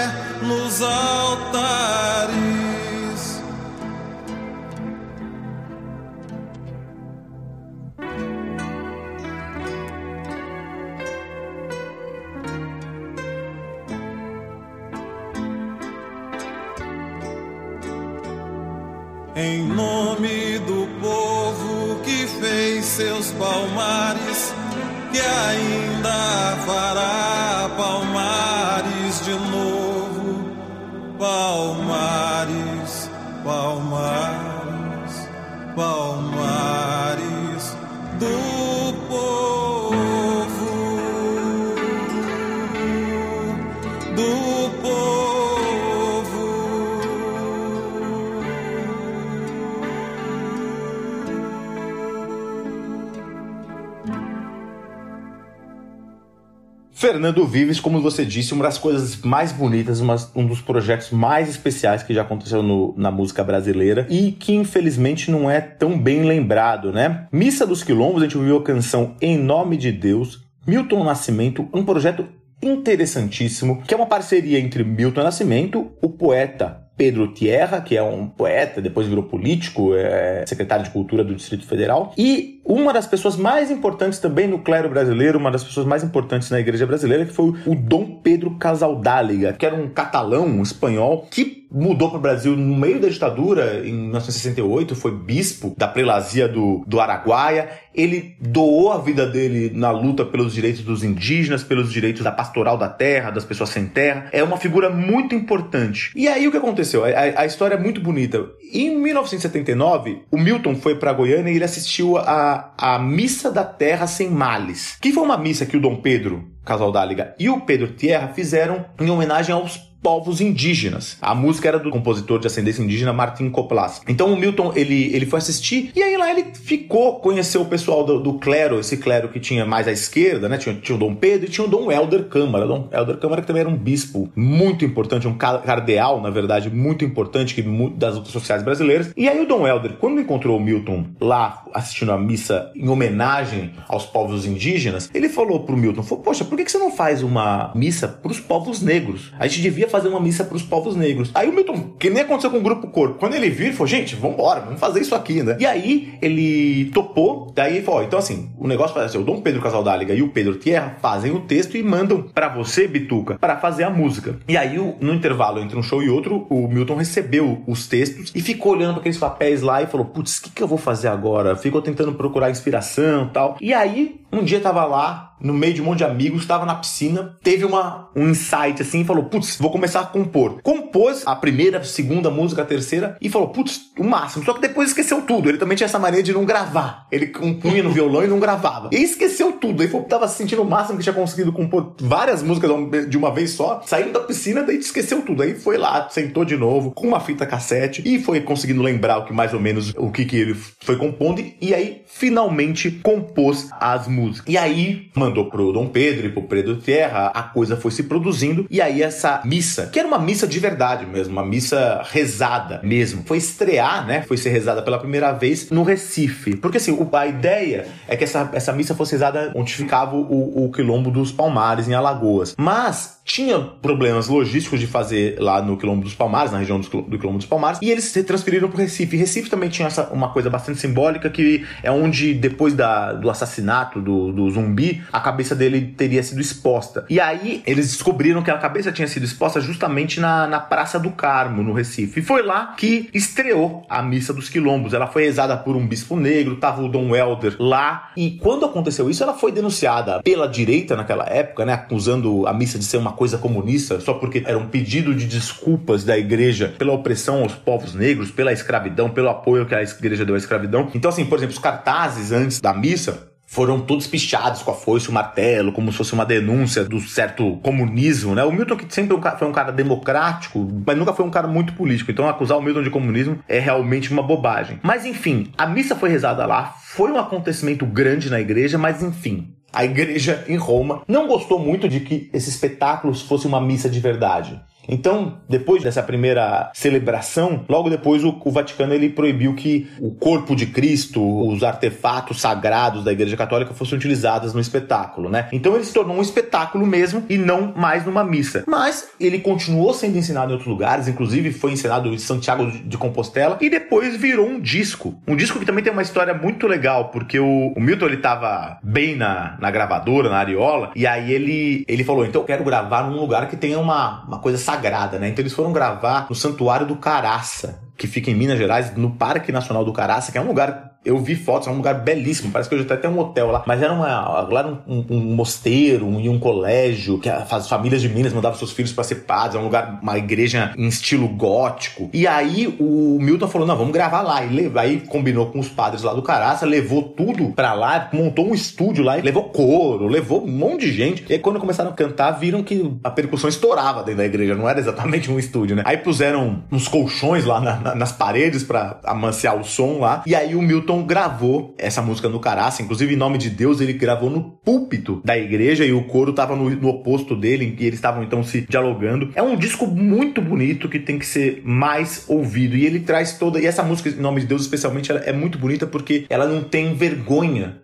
Fernando Vives, como você disse, uma das coisas mais bonitas, uma- um dos projetos mais especiais que já aconteceu no- na música brasileira e que infelizmente não é tão bem lembrado, né? Missa dos Quilombos, a gente ouviu a canção Em Nome de Deus, Milton Nascimento, um projeto interessantíssimo, que é uma parceria entre Milton Nascimento, o poeta Pedro Tierra, que é um poeta, depois virou político, é secretário de Cultura do Distrito Federal, e uma das pessoas mais importantes também no clero brasileiro, uma das pessoas mais importantes na igreja brasileira, que foi o Dom Pedro Casaldáliga, que era um catalão, um espanhol, que mudou para o Brasil no meio da ditadura, em 1968, foi bispo da prelazia do, do Araguaia. Ele doou a vida dele na luta pelos direitos dos indígenas, pelos direitos da pastoral da terra, das pessoas sem terra. É uma figura muito importante. E aí o que aconteceu? A, a- história é muito bonita. Em 1979, o Milton foi para Goiânia e ele assistiu a, a Missa da Terra Sem Males, que foi uma missa que o Dom Pedro Casaldáliga e o Pedro Tierra fizeram em homenagem aos povos indígenas. A música era do compositor de ascendência indígena Martin Coplas. Então o Milton ele, ele foi assistir e aí lá ele ficou, conheceu o pessoal do, do clero, esse clero que tinha mais à esquerda, né? Tinha, tinha o Dom Pedro e tinha o Dom Helder Câmara. Dom Helder Câmara que também era um bispo muito importante, um ca- cardeal, na verdade, muito importante que das lutas sociais brasileiras. E aí o Dom Helder, quando encontrou o Milton lá assistindo a missa em homenagem aos povos indígenas, ele falou pro Milton, falou, poxa, por que que você não faz uma missa pros povos negros? A gente devia fazer uma missa pros povos negros. Aí o Milton, que nem aconteceu com o Grupo Corpo, quando ele viu, falou, gente, vambora, vamos fazer isso aqui, né? E aí ele topou, daí ele falou, então assim, o negócio faz assim, o Dom Pedro Casaldáliga e o Pedro Tierra fazem o texto e mandam pra você, Bituca, para fazer a música. E aí, no intervalo entre um show e outro, o Milton recebeu os textos e ficou olhando para aqueles papéis lá e falou, putz, o que, que eu vou fazer agora? Ficou tentando procurar inspiração tal. E aí, um dia tava lá, no meio de um monte de amigos, tava na piscina, teve uma, um insight assim falou: Putz, vou começar a compor. Compôs a primeira, segunda música, a terceira e falou: Putz, o máximo. Só que depois esqueceu tudo. Ele também tinha essa mania de não gravar. Ele compunha no violão e não gravava. E esqueceu tudo. Ele que tava se sentindo o máximo que tinha conseguido compor várias músicas de uma vez só, saindo da piscina, daí esqueceu tudo. Aí foi lá, sentou de novo com uma fita cassete e foi conseguindo lembrar o que mais ou menos o que, que ele foi compondo. E aí finalmente compôs as músicas. E aí mandou pro Dom Pedro e pro Pedro Terra, a coisa foi se produzindo. E aí essa missa, que era uma missa de verdade mesmo, uma missa rezada mesmo, foi estrear, né? Foi ser rezada pela primeira vez no Recife. Porque assim, a ideia é que essa, essa missa fosse rezada onde ficava o, o quilombo dos Palmares, em Alagoas. Mas tinha problemas logísticos de fazer lá no Quilombo dos Palmares, na região do Quilombo dos Palmares, e eles se transferiram para Recife. Recife também tinha essa, uma coisa bastante simbólica, que é onde, depois da, do assassinato do, do zumbi, a cabeça dele teria sido exposta. E aí eles descobriram que a cabeça tinha sido exposta justamente na, na Praça do Carmo, no Recife. E foi lá que estreou a Missa dos Quilombos. Ela foi rezada por um bispo negro, tava o Dom Helder lá. E quando aconteceu isso, ela foi denunciada pela direita naquela época, né? Acusando a missa de ser uma coisa comunista só porque era um pedido de desculpas da igreja pela opressão aos povos negros, pela escravidão, pelo apoio que a igreja deu à escravidão. Então, assim, por exemplo, os cartazes antes da missa foram todos pichados com a foice o martelo, como se fosse uma denúncia do certo comunismo, né? O Milton, que sempre foi um cara democrático, mas nunca foi um cara muito político. Então, acusar o Milton de comunismo é realmente uma bobagem. Mas, enfim, a missa foi rezada lá, foi um acontecimento grande na igreja, mas, enfim, a igreja em Roma não gostou muito de que esse espetáculo fosse uma missa de verdade. Então, depois dessa primeira celebração, logo depois o, o, Vaticano ele proibiu que o corpo de Cristo, os artefatos sagrados da Igreja Católica fossem utilizados no espetáculo, né? Então ele se tornou um espetáculo mesmo e não mais numa missa. Mas ele continuou sendo ensinado em outros lugares, inclusive foi ensinado em Santiago de Compostela e depois virou um disco. Um disco que também tem uma história muito legal, porque o, o Milton ele tava bem na, na gravadora, na areola, e aí ele, ele falou: então eu quero gravar num lugar que tenha uma, uma coisa sagrada sagrada, né? Então eles foram gravar no Santuário do Caraça, que fica em Minas Gerais, no Parque Nacional do Caraça, que é um lugar eu vi fotos, é um lugar belíssimo, parece que hoje até um hotel lá, mas era uma, lá um, um, um mosteiro e um colégio que as famílias de Minas mandavam seus filhos para ser padres, é um lugar, uma igreja em estilo gótico. E aí o Milton falou: não, vamos gravar lá. E aí combinou com os padres lá do Caraça, levou tudo pra lá, montou um estúdio lá, levou coro, levou um monte de gente. E aí quando começaram a cantar, viram que a percussão estourava dentro da igreja, não era exatamente um estúdio, né? Aí puseram uns colchões lá na, na, nas paredes para amanciar o som lá. E aí o Milton gravou essa música no Caraça, inclusive em nome de Deus, ele gravou no púlpito da igreja e o coro tava no, no oposto dele e eles estavam então se dialogando. É um disco muito bonito que tem que ser mais ouvido e ele traz toda. E essa música, em nome de Deus, especialmente, é muito bonita porque ela não tem vergonha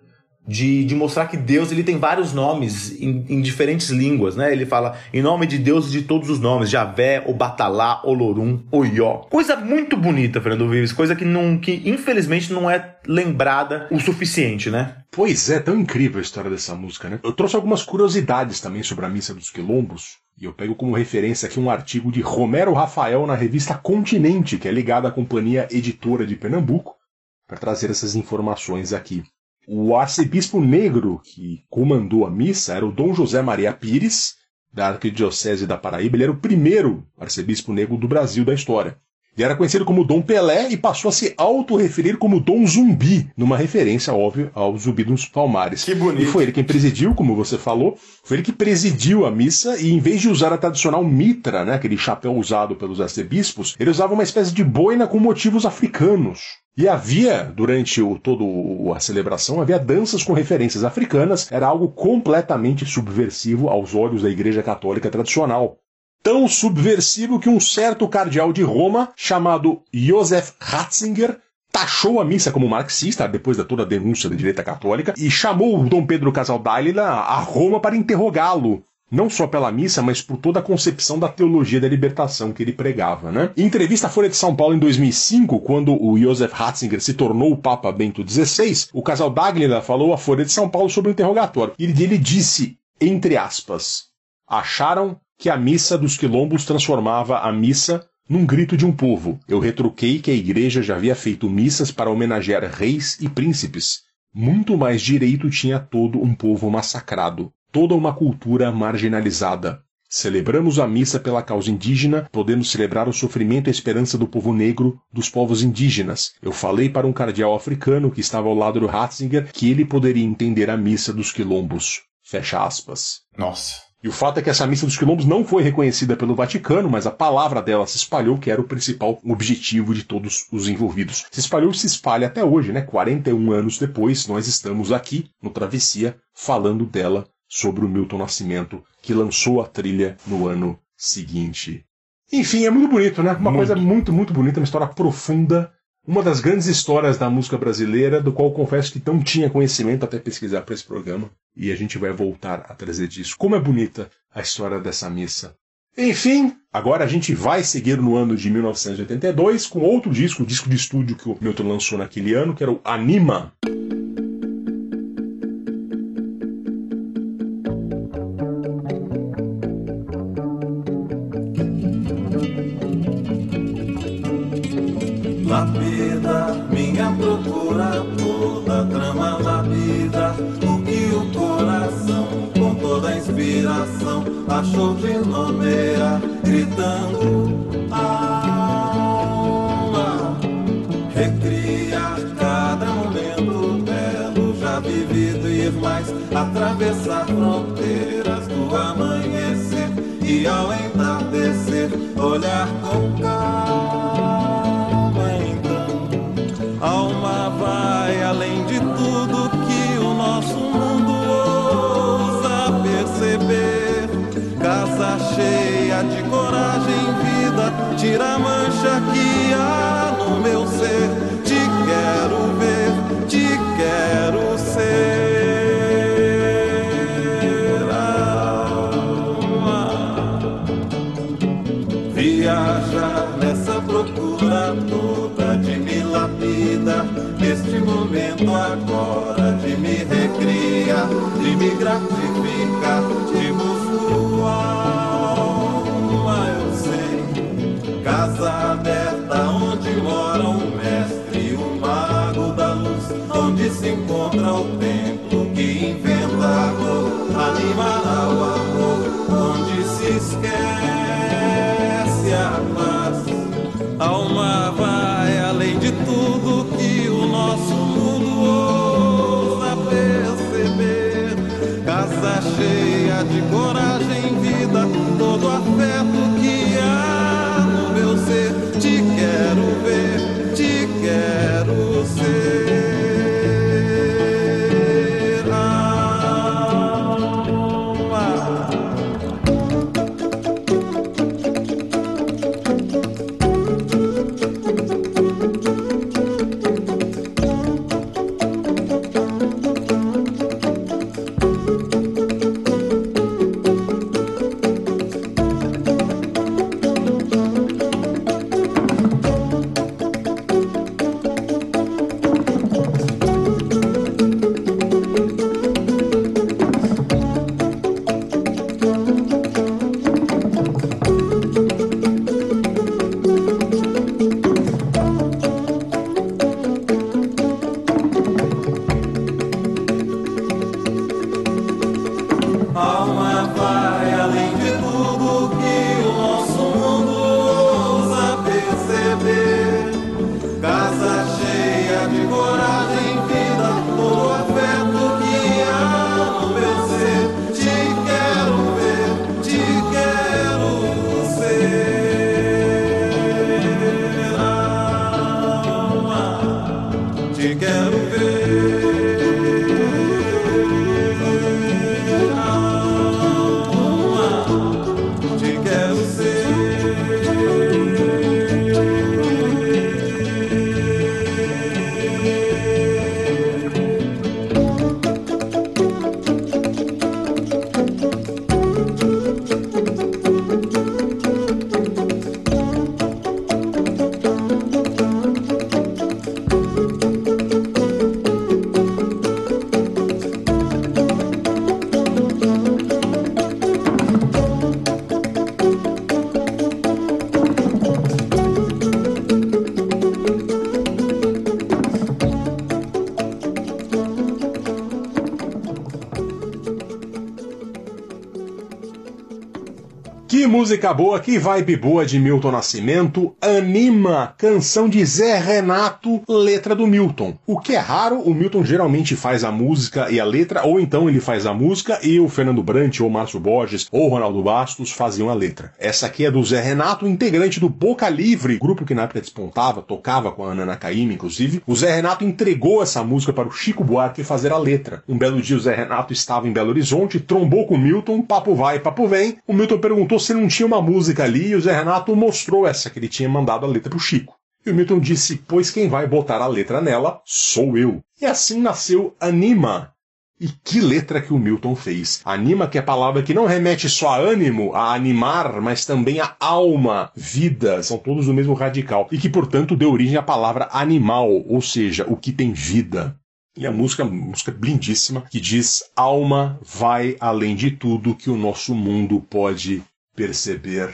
de, de mostrar que Deus ele tem vários nomes em, em, diferentes línguas, né? Ele fala em nome de Deus de todos os nomes, Javé, Obatalá, Olorum, Oió. Coisa muito bonita, Fernando Vives, coisa que não que infelizmente não é lembrada o suficiente, né? Pois é, tão incrível a história dessa música, né? Eu trouxe algumas curiosidades também sobre a missa dos quilombos. E eu pego como referência aqui um artigo de Romero Rafael na revista Continente, que é ligada à Companhia Editora de Pernambuco, para trazer essas informações aqui. O arcebispo negro que comandou a missa era o Dom José Maria Pires, da Arquidiocese da Paraíba. Ele era o primeiro arcebispo negro do Brasil da história. Ele era conhecido como Dom Pelé e passou a se auto-referir como Dom Zumbi, numa referência, óbvio, ao Zumbi dos Palmares. Que bonito. E foi ele quem presidiu, como você falou, foi ele que presidiu a missa e em vez de usar a tradicional mitra, né, aquele chapéu usado pelos arcebispos, ele usava uma espécie de boina com motivos africanos. E havia, durante o, todo a celebração, havia danças com referências africanas, era algo completamente subversivo aos olhos da Igreja Católica tradicional. Tão subversivo que um certo cardeal de Roma, chamado Josef Ratzinger, taxou a missa como marxista, depois da toda a denúncia da direita católica, e chamou o Dom Pedro Casaldálila a Roma para interrogá-lo não só pela missa, mas por toda a concepção da teologia da libertação que ele pregava. Né? Em entrevista à Folha de São Paulo em 2005, quando o Josef Ratzinger se tornou o Papa Bento XVI, o casal Daglila falou à Folha de São Paulo sobre o interrogatório. Ele, ele disse, entre aspas, acharam que a missa dos quilombos transformava a missa num grito de um povo. Eu retruquei que a igreja já havia feito missas para homenagear reis e príncipes. Muito mais direito tinha todo um povo massacrado toda uma cultura marginalizada. Celebramos a missa pela causa indígena, podemos celebrar o sofrimento e a esperança do povo negro, dos povos indígenas. Eu falei para um cardeal africano que estava ao lado do Ratzinger que ele poderia entender a missa dos quilombos. Fecha aspas. Nossa. E o fato é que essa missa dos quilombos não foi reconhecida pelo Vaticano, mas a palavra dela se espalhou, que era o principal objetivo de todos os envolvidos. Se espalhou e se espalha até hoje, né? 41 anos depois, nós estamos aqui no Travessia falando dela sobre o Milton Nascimento, que lançou a trilha no ano seguinte. Enfim, é muito bonito, né? Uma muito. coisa muito, muito bonita, uma história profunda. Uma das grandes histórias da música brasileira, do qual confesso que não tinha conhecimento até pesquisar para esse programa. E a gente vai voltar a trazer disso. Como é bonita a história dessa missa. Enfim, agora a gente vai seguir no ano de 1982 com outro disco, o disco de estúdio que o Milton lançou naquele ano, que era o Anima. Entardecer olhar De música boa, que vibe boa de Milton Nascimento. Anima, canção de Zé Renato, letra do Milton. O que é raro, o Milton geralmente faz a música e a letra, ou então ele faz a música e o Fernando Brant, ou Márcio Borges, ou Ronaldo Bastos faziam a letra. Essa aqui é do Zé Renato, integrante do Boca Livre, grupo que na época despontava, tocava com a Ana Nakaime, inclusive. O Zé Renato entregou essa música para o Chico Buarque fazer a letra. Um belo dia o Zé Renato estava em Belo Horizonte, trombou com o Milton, papo vai, papo vem. O Milton perguntou se não tinha uma música ali e o Zé Renato mostrou essa que ele tinha mandado a letra pro Chico. E o Milton disse: Pois quem vai botar a letra nela sou eu. E assim nasceu Anima. E que letra que o Milton fez. Anima, que é a palavra que não remete só a ânimo, a animar, mas também a alma, vida, são todos do mesmo radical. E que, portanto, deu origem à palavra animal, ou seja, o que tem vida. E a música, música lindíssima, que diz: Alma vai além de tudo que o nosso mundo pode perceber.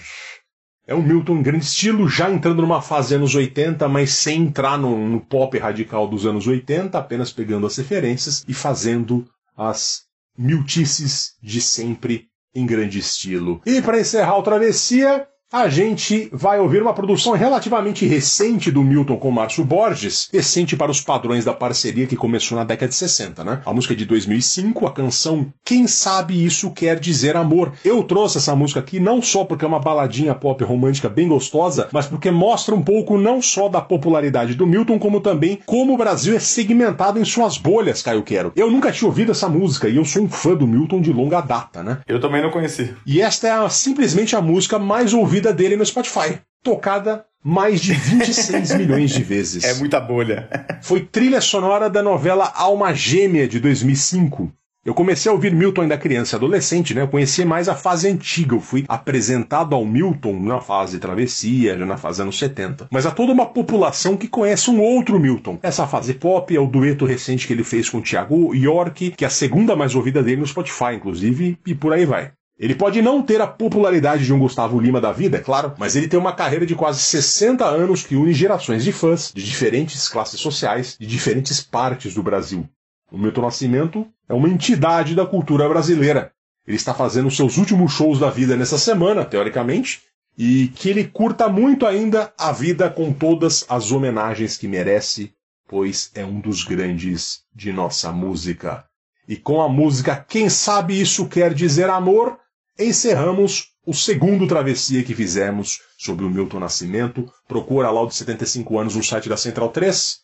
É um Milton em grande estilo, já entrando numa fase anos 80, mas sem entrar no, no pop radical dos anos 80, apenas pegando as referências e fazendo as miltices de sempre em grande estilo. E para encerrar o Travessia, a gente vai ouvir uma produção relativamente recente do Milton com Márcio Borges, recente para os padrões da parceria que começou na década de 60, né? A música é de 2005, a canção Quem Sabe Isso Quer Dizer Amor. Eu trouxe essa música aqui não só porque é uma baladinha pop romântica bem gostosa, mas porque mostra um pouco não só da popularidade do Milton, como também como o Brasil é segmentado em suas bolhas, Caio Quero. Eu nunca tinha ouvido essa música e eu sou um fã do Milton de longa data, né? Eu também não conheci. E esta é a, simplesmente a música mais ouvida dele no Spotify. Tocada mais de 26 milhões de vezes. É muita bolha. Foi trilha sonora da novela Alma Gêmea de 2005. Eu comecei a ouvir Milton ainda criança e adolescente, né? Eu conhecia mais a fase antiga. Eu fui apresentado ao Milton na fase travessia, já na fase anos 70. Mas há toda uma população que conhece um outro Milton. Essa fase pop é o dueto recente que ele fez com o Thiago York, que é a segunda mais ouvida dele no Spotify, inclusive, e por aí vai. Ele pode não ter a popularidade de um Gustavo Lima da vida, é claro, mas ele tem uma carreira de quase 60 anos que une gerações de fãs de diferentes classes sociais, de diferentes partes do Brasil. O Milton Nascimento é uma entidade da cultura brasileira. Ele está fazendo seus últimos shows da vida nessa semana, teoricamente, e que ele curta muito ainda a vida com todas as homenagens que merece, pois é um dos grandes de nossa música. E com a música Quem Sabe Isso Quer Dizer Amor, encerramos o segundo travessia que fizemos sobre o Milton Nascimento. Procura lá o de 75 anos no site da Central 3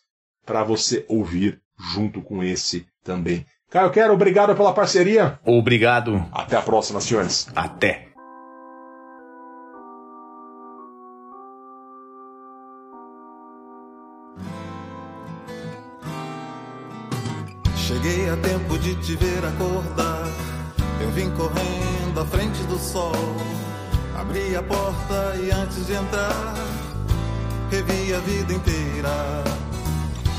para você ouvir junto com esse também. Caio Quero, obrigado pela parceria. Obrigado. Até a próxima, senhores. Até. Cheguei a tempo de te ver acordar. Eu vim correndo à frente do sol. Abri a porta e antes de entrar, revi a vida inteira.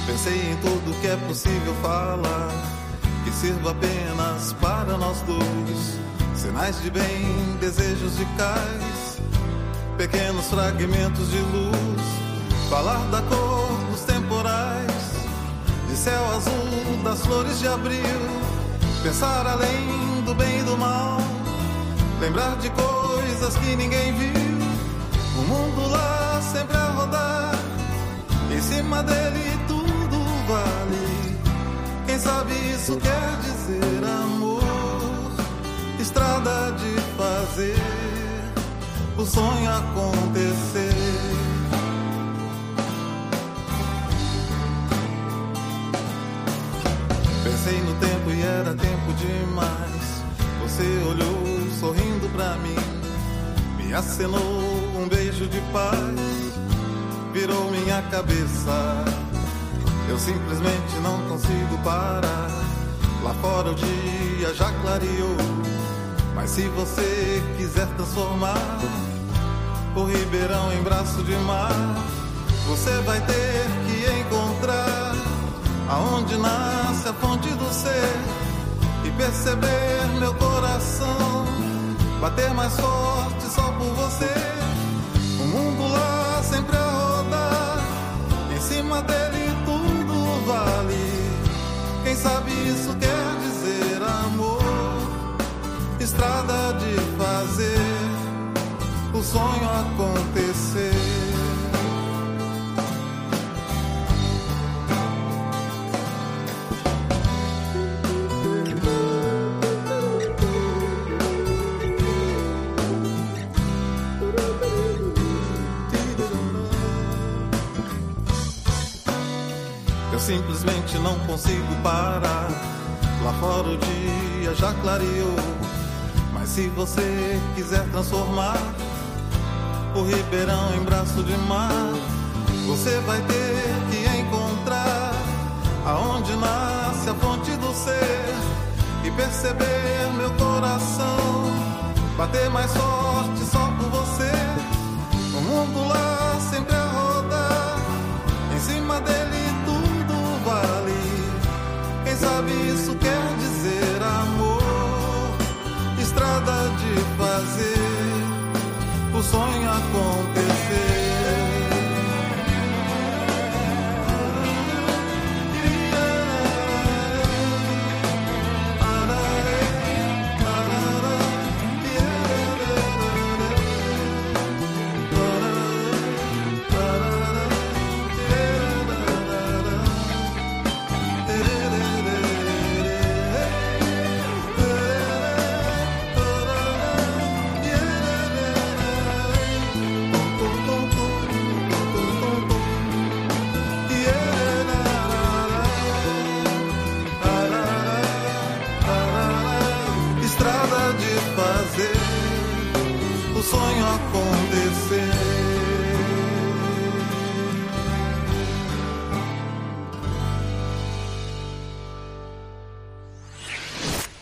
Pensei em tudo que é possível falar, que sirva apenas para nós dois. Sinais de bem, desejos de cais, pequenos fragmentos de luz. Falar da cor dos temporais, de céu azul, das flores de abril. Pensar além do bem e do mal, lembrar de coisas que ninguém viu. O mundo lá sempre a rodar, em cima dele tudo vale. Quem sabe isso quer dizer amor, estrada de fazer o sonho acontecer. Pensei no tempo e era tempo demais. Você olhou sorrindo pra mim, me acenou um beijo de paz, virou minha cabeça. Eu simplesmente não consigo parar. Lá fora o dia já clareou, mas se você quiser transformar o Ribeirão em braço de mar, você vai ter que encontrar aonde nasce a fonte do ser e perceber meu coração bater mais forte só por você. Lá fora o dia já clareou. Mas se você quiser transformar o Ribeirão em braço de mar, você vai ter que encontrar aonde nasce a fonte do ser e perceber meu coração bater mais forte acontecer.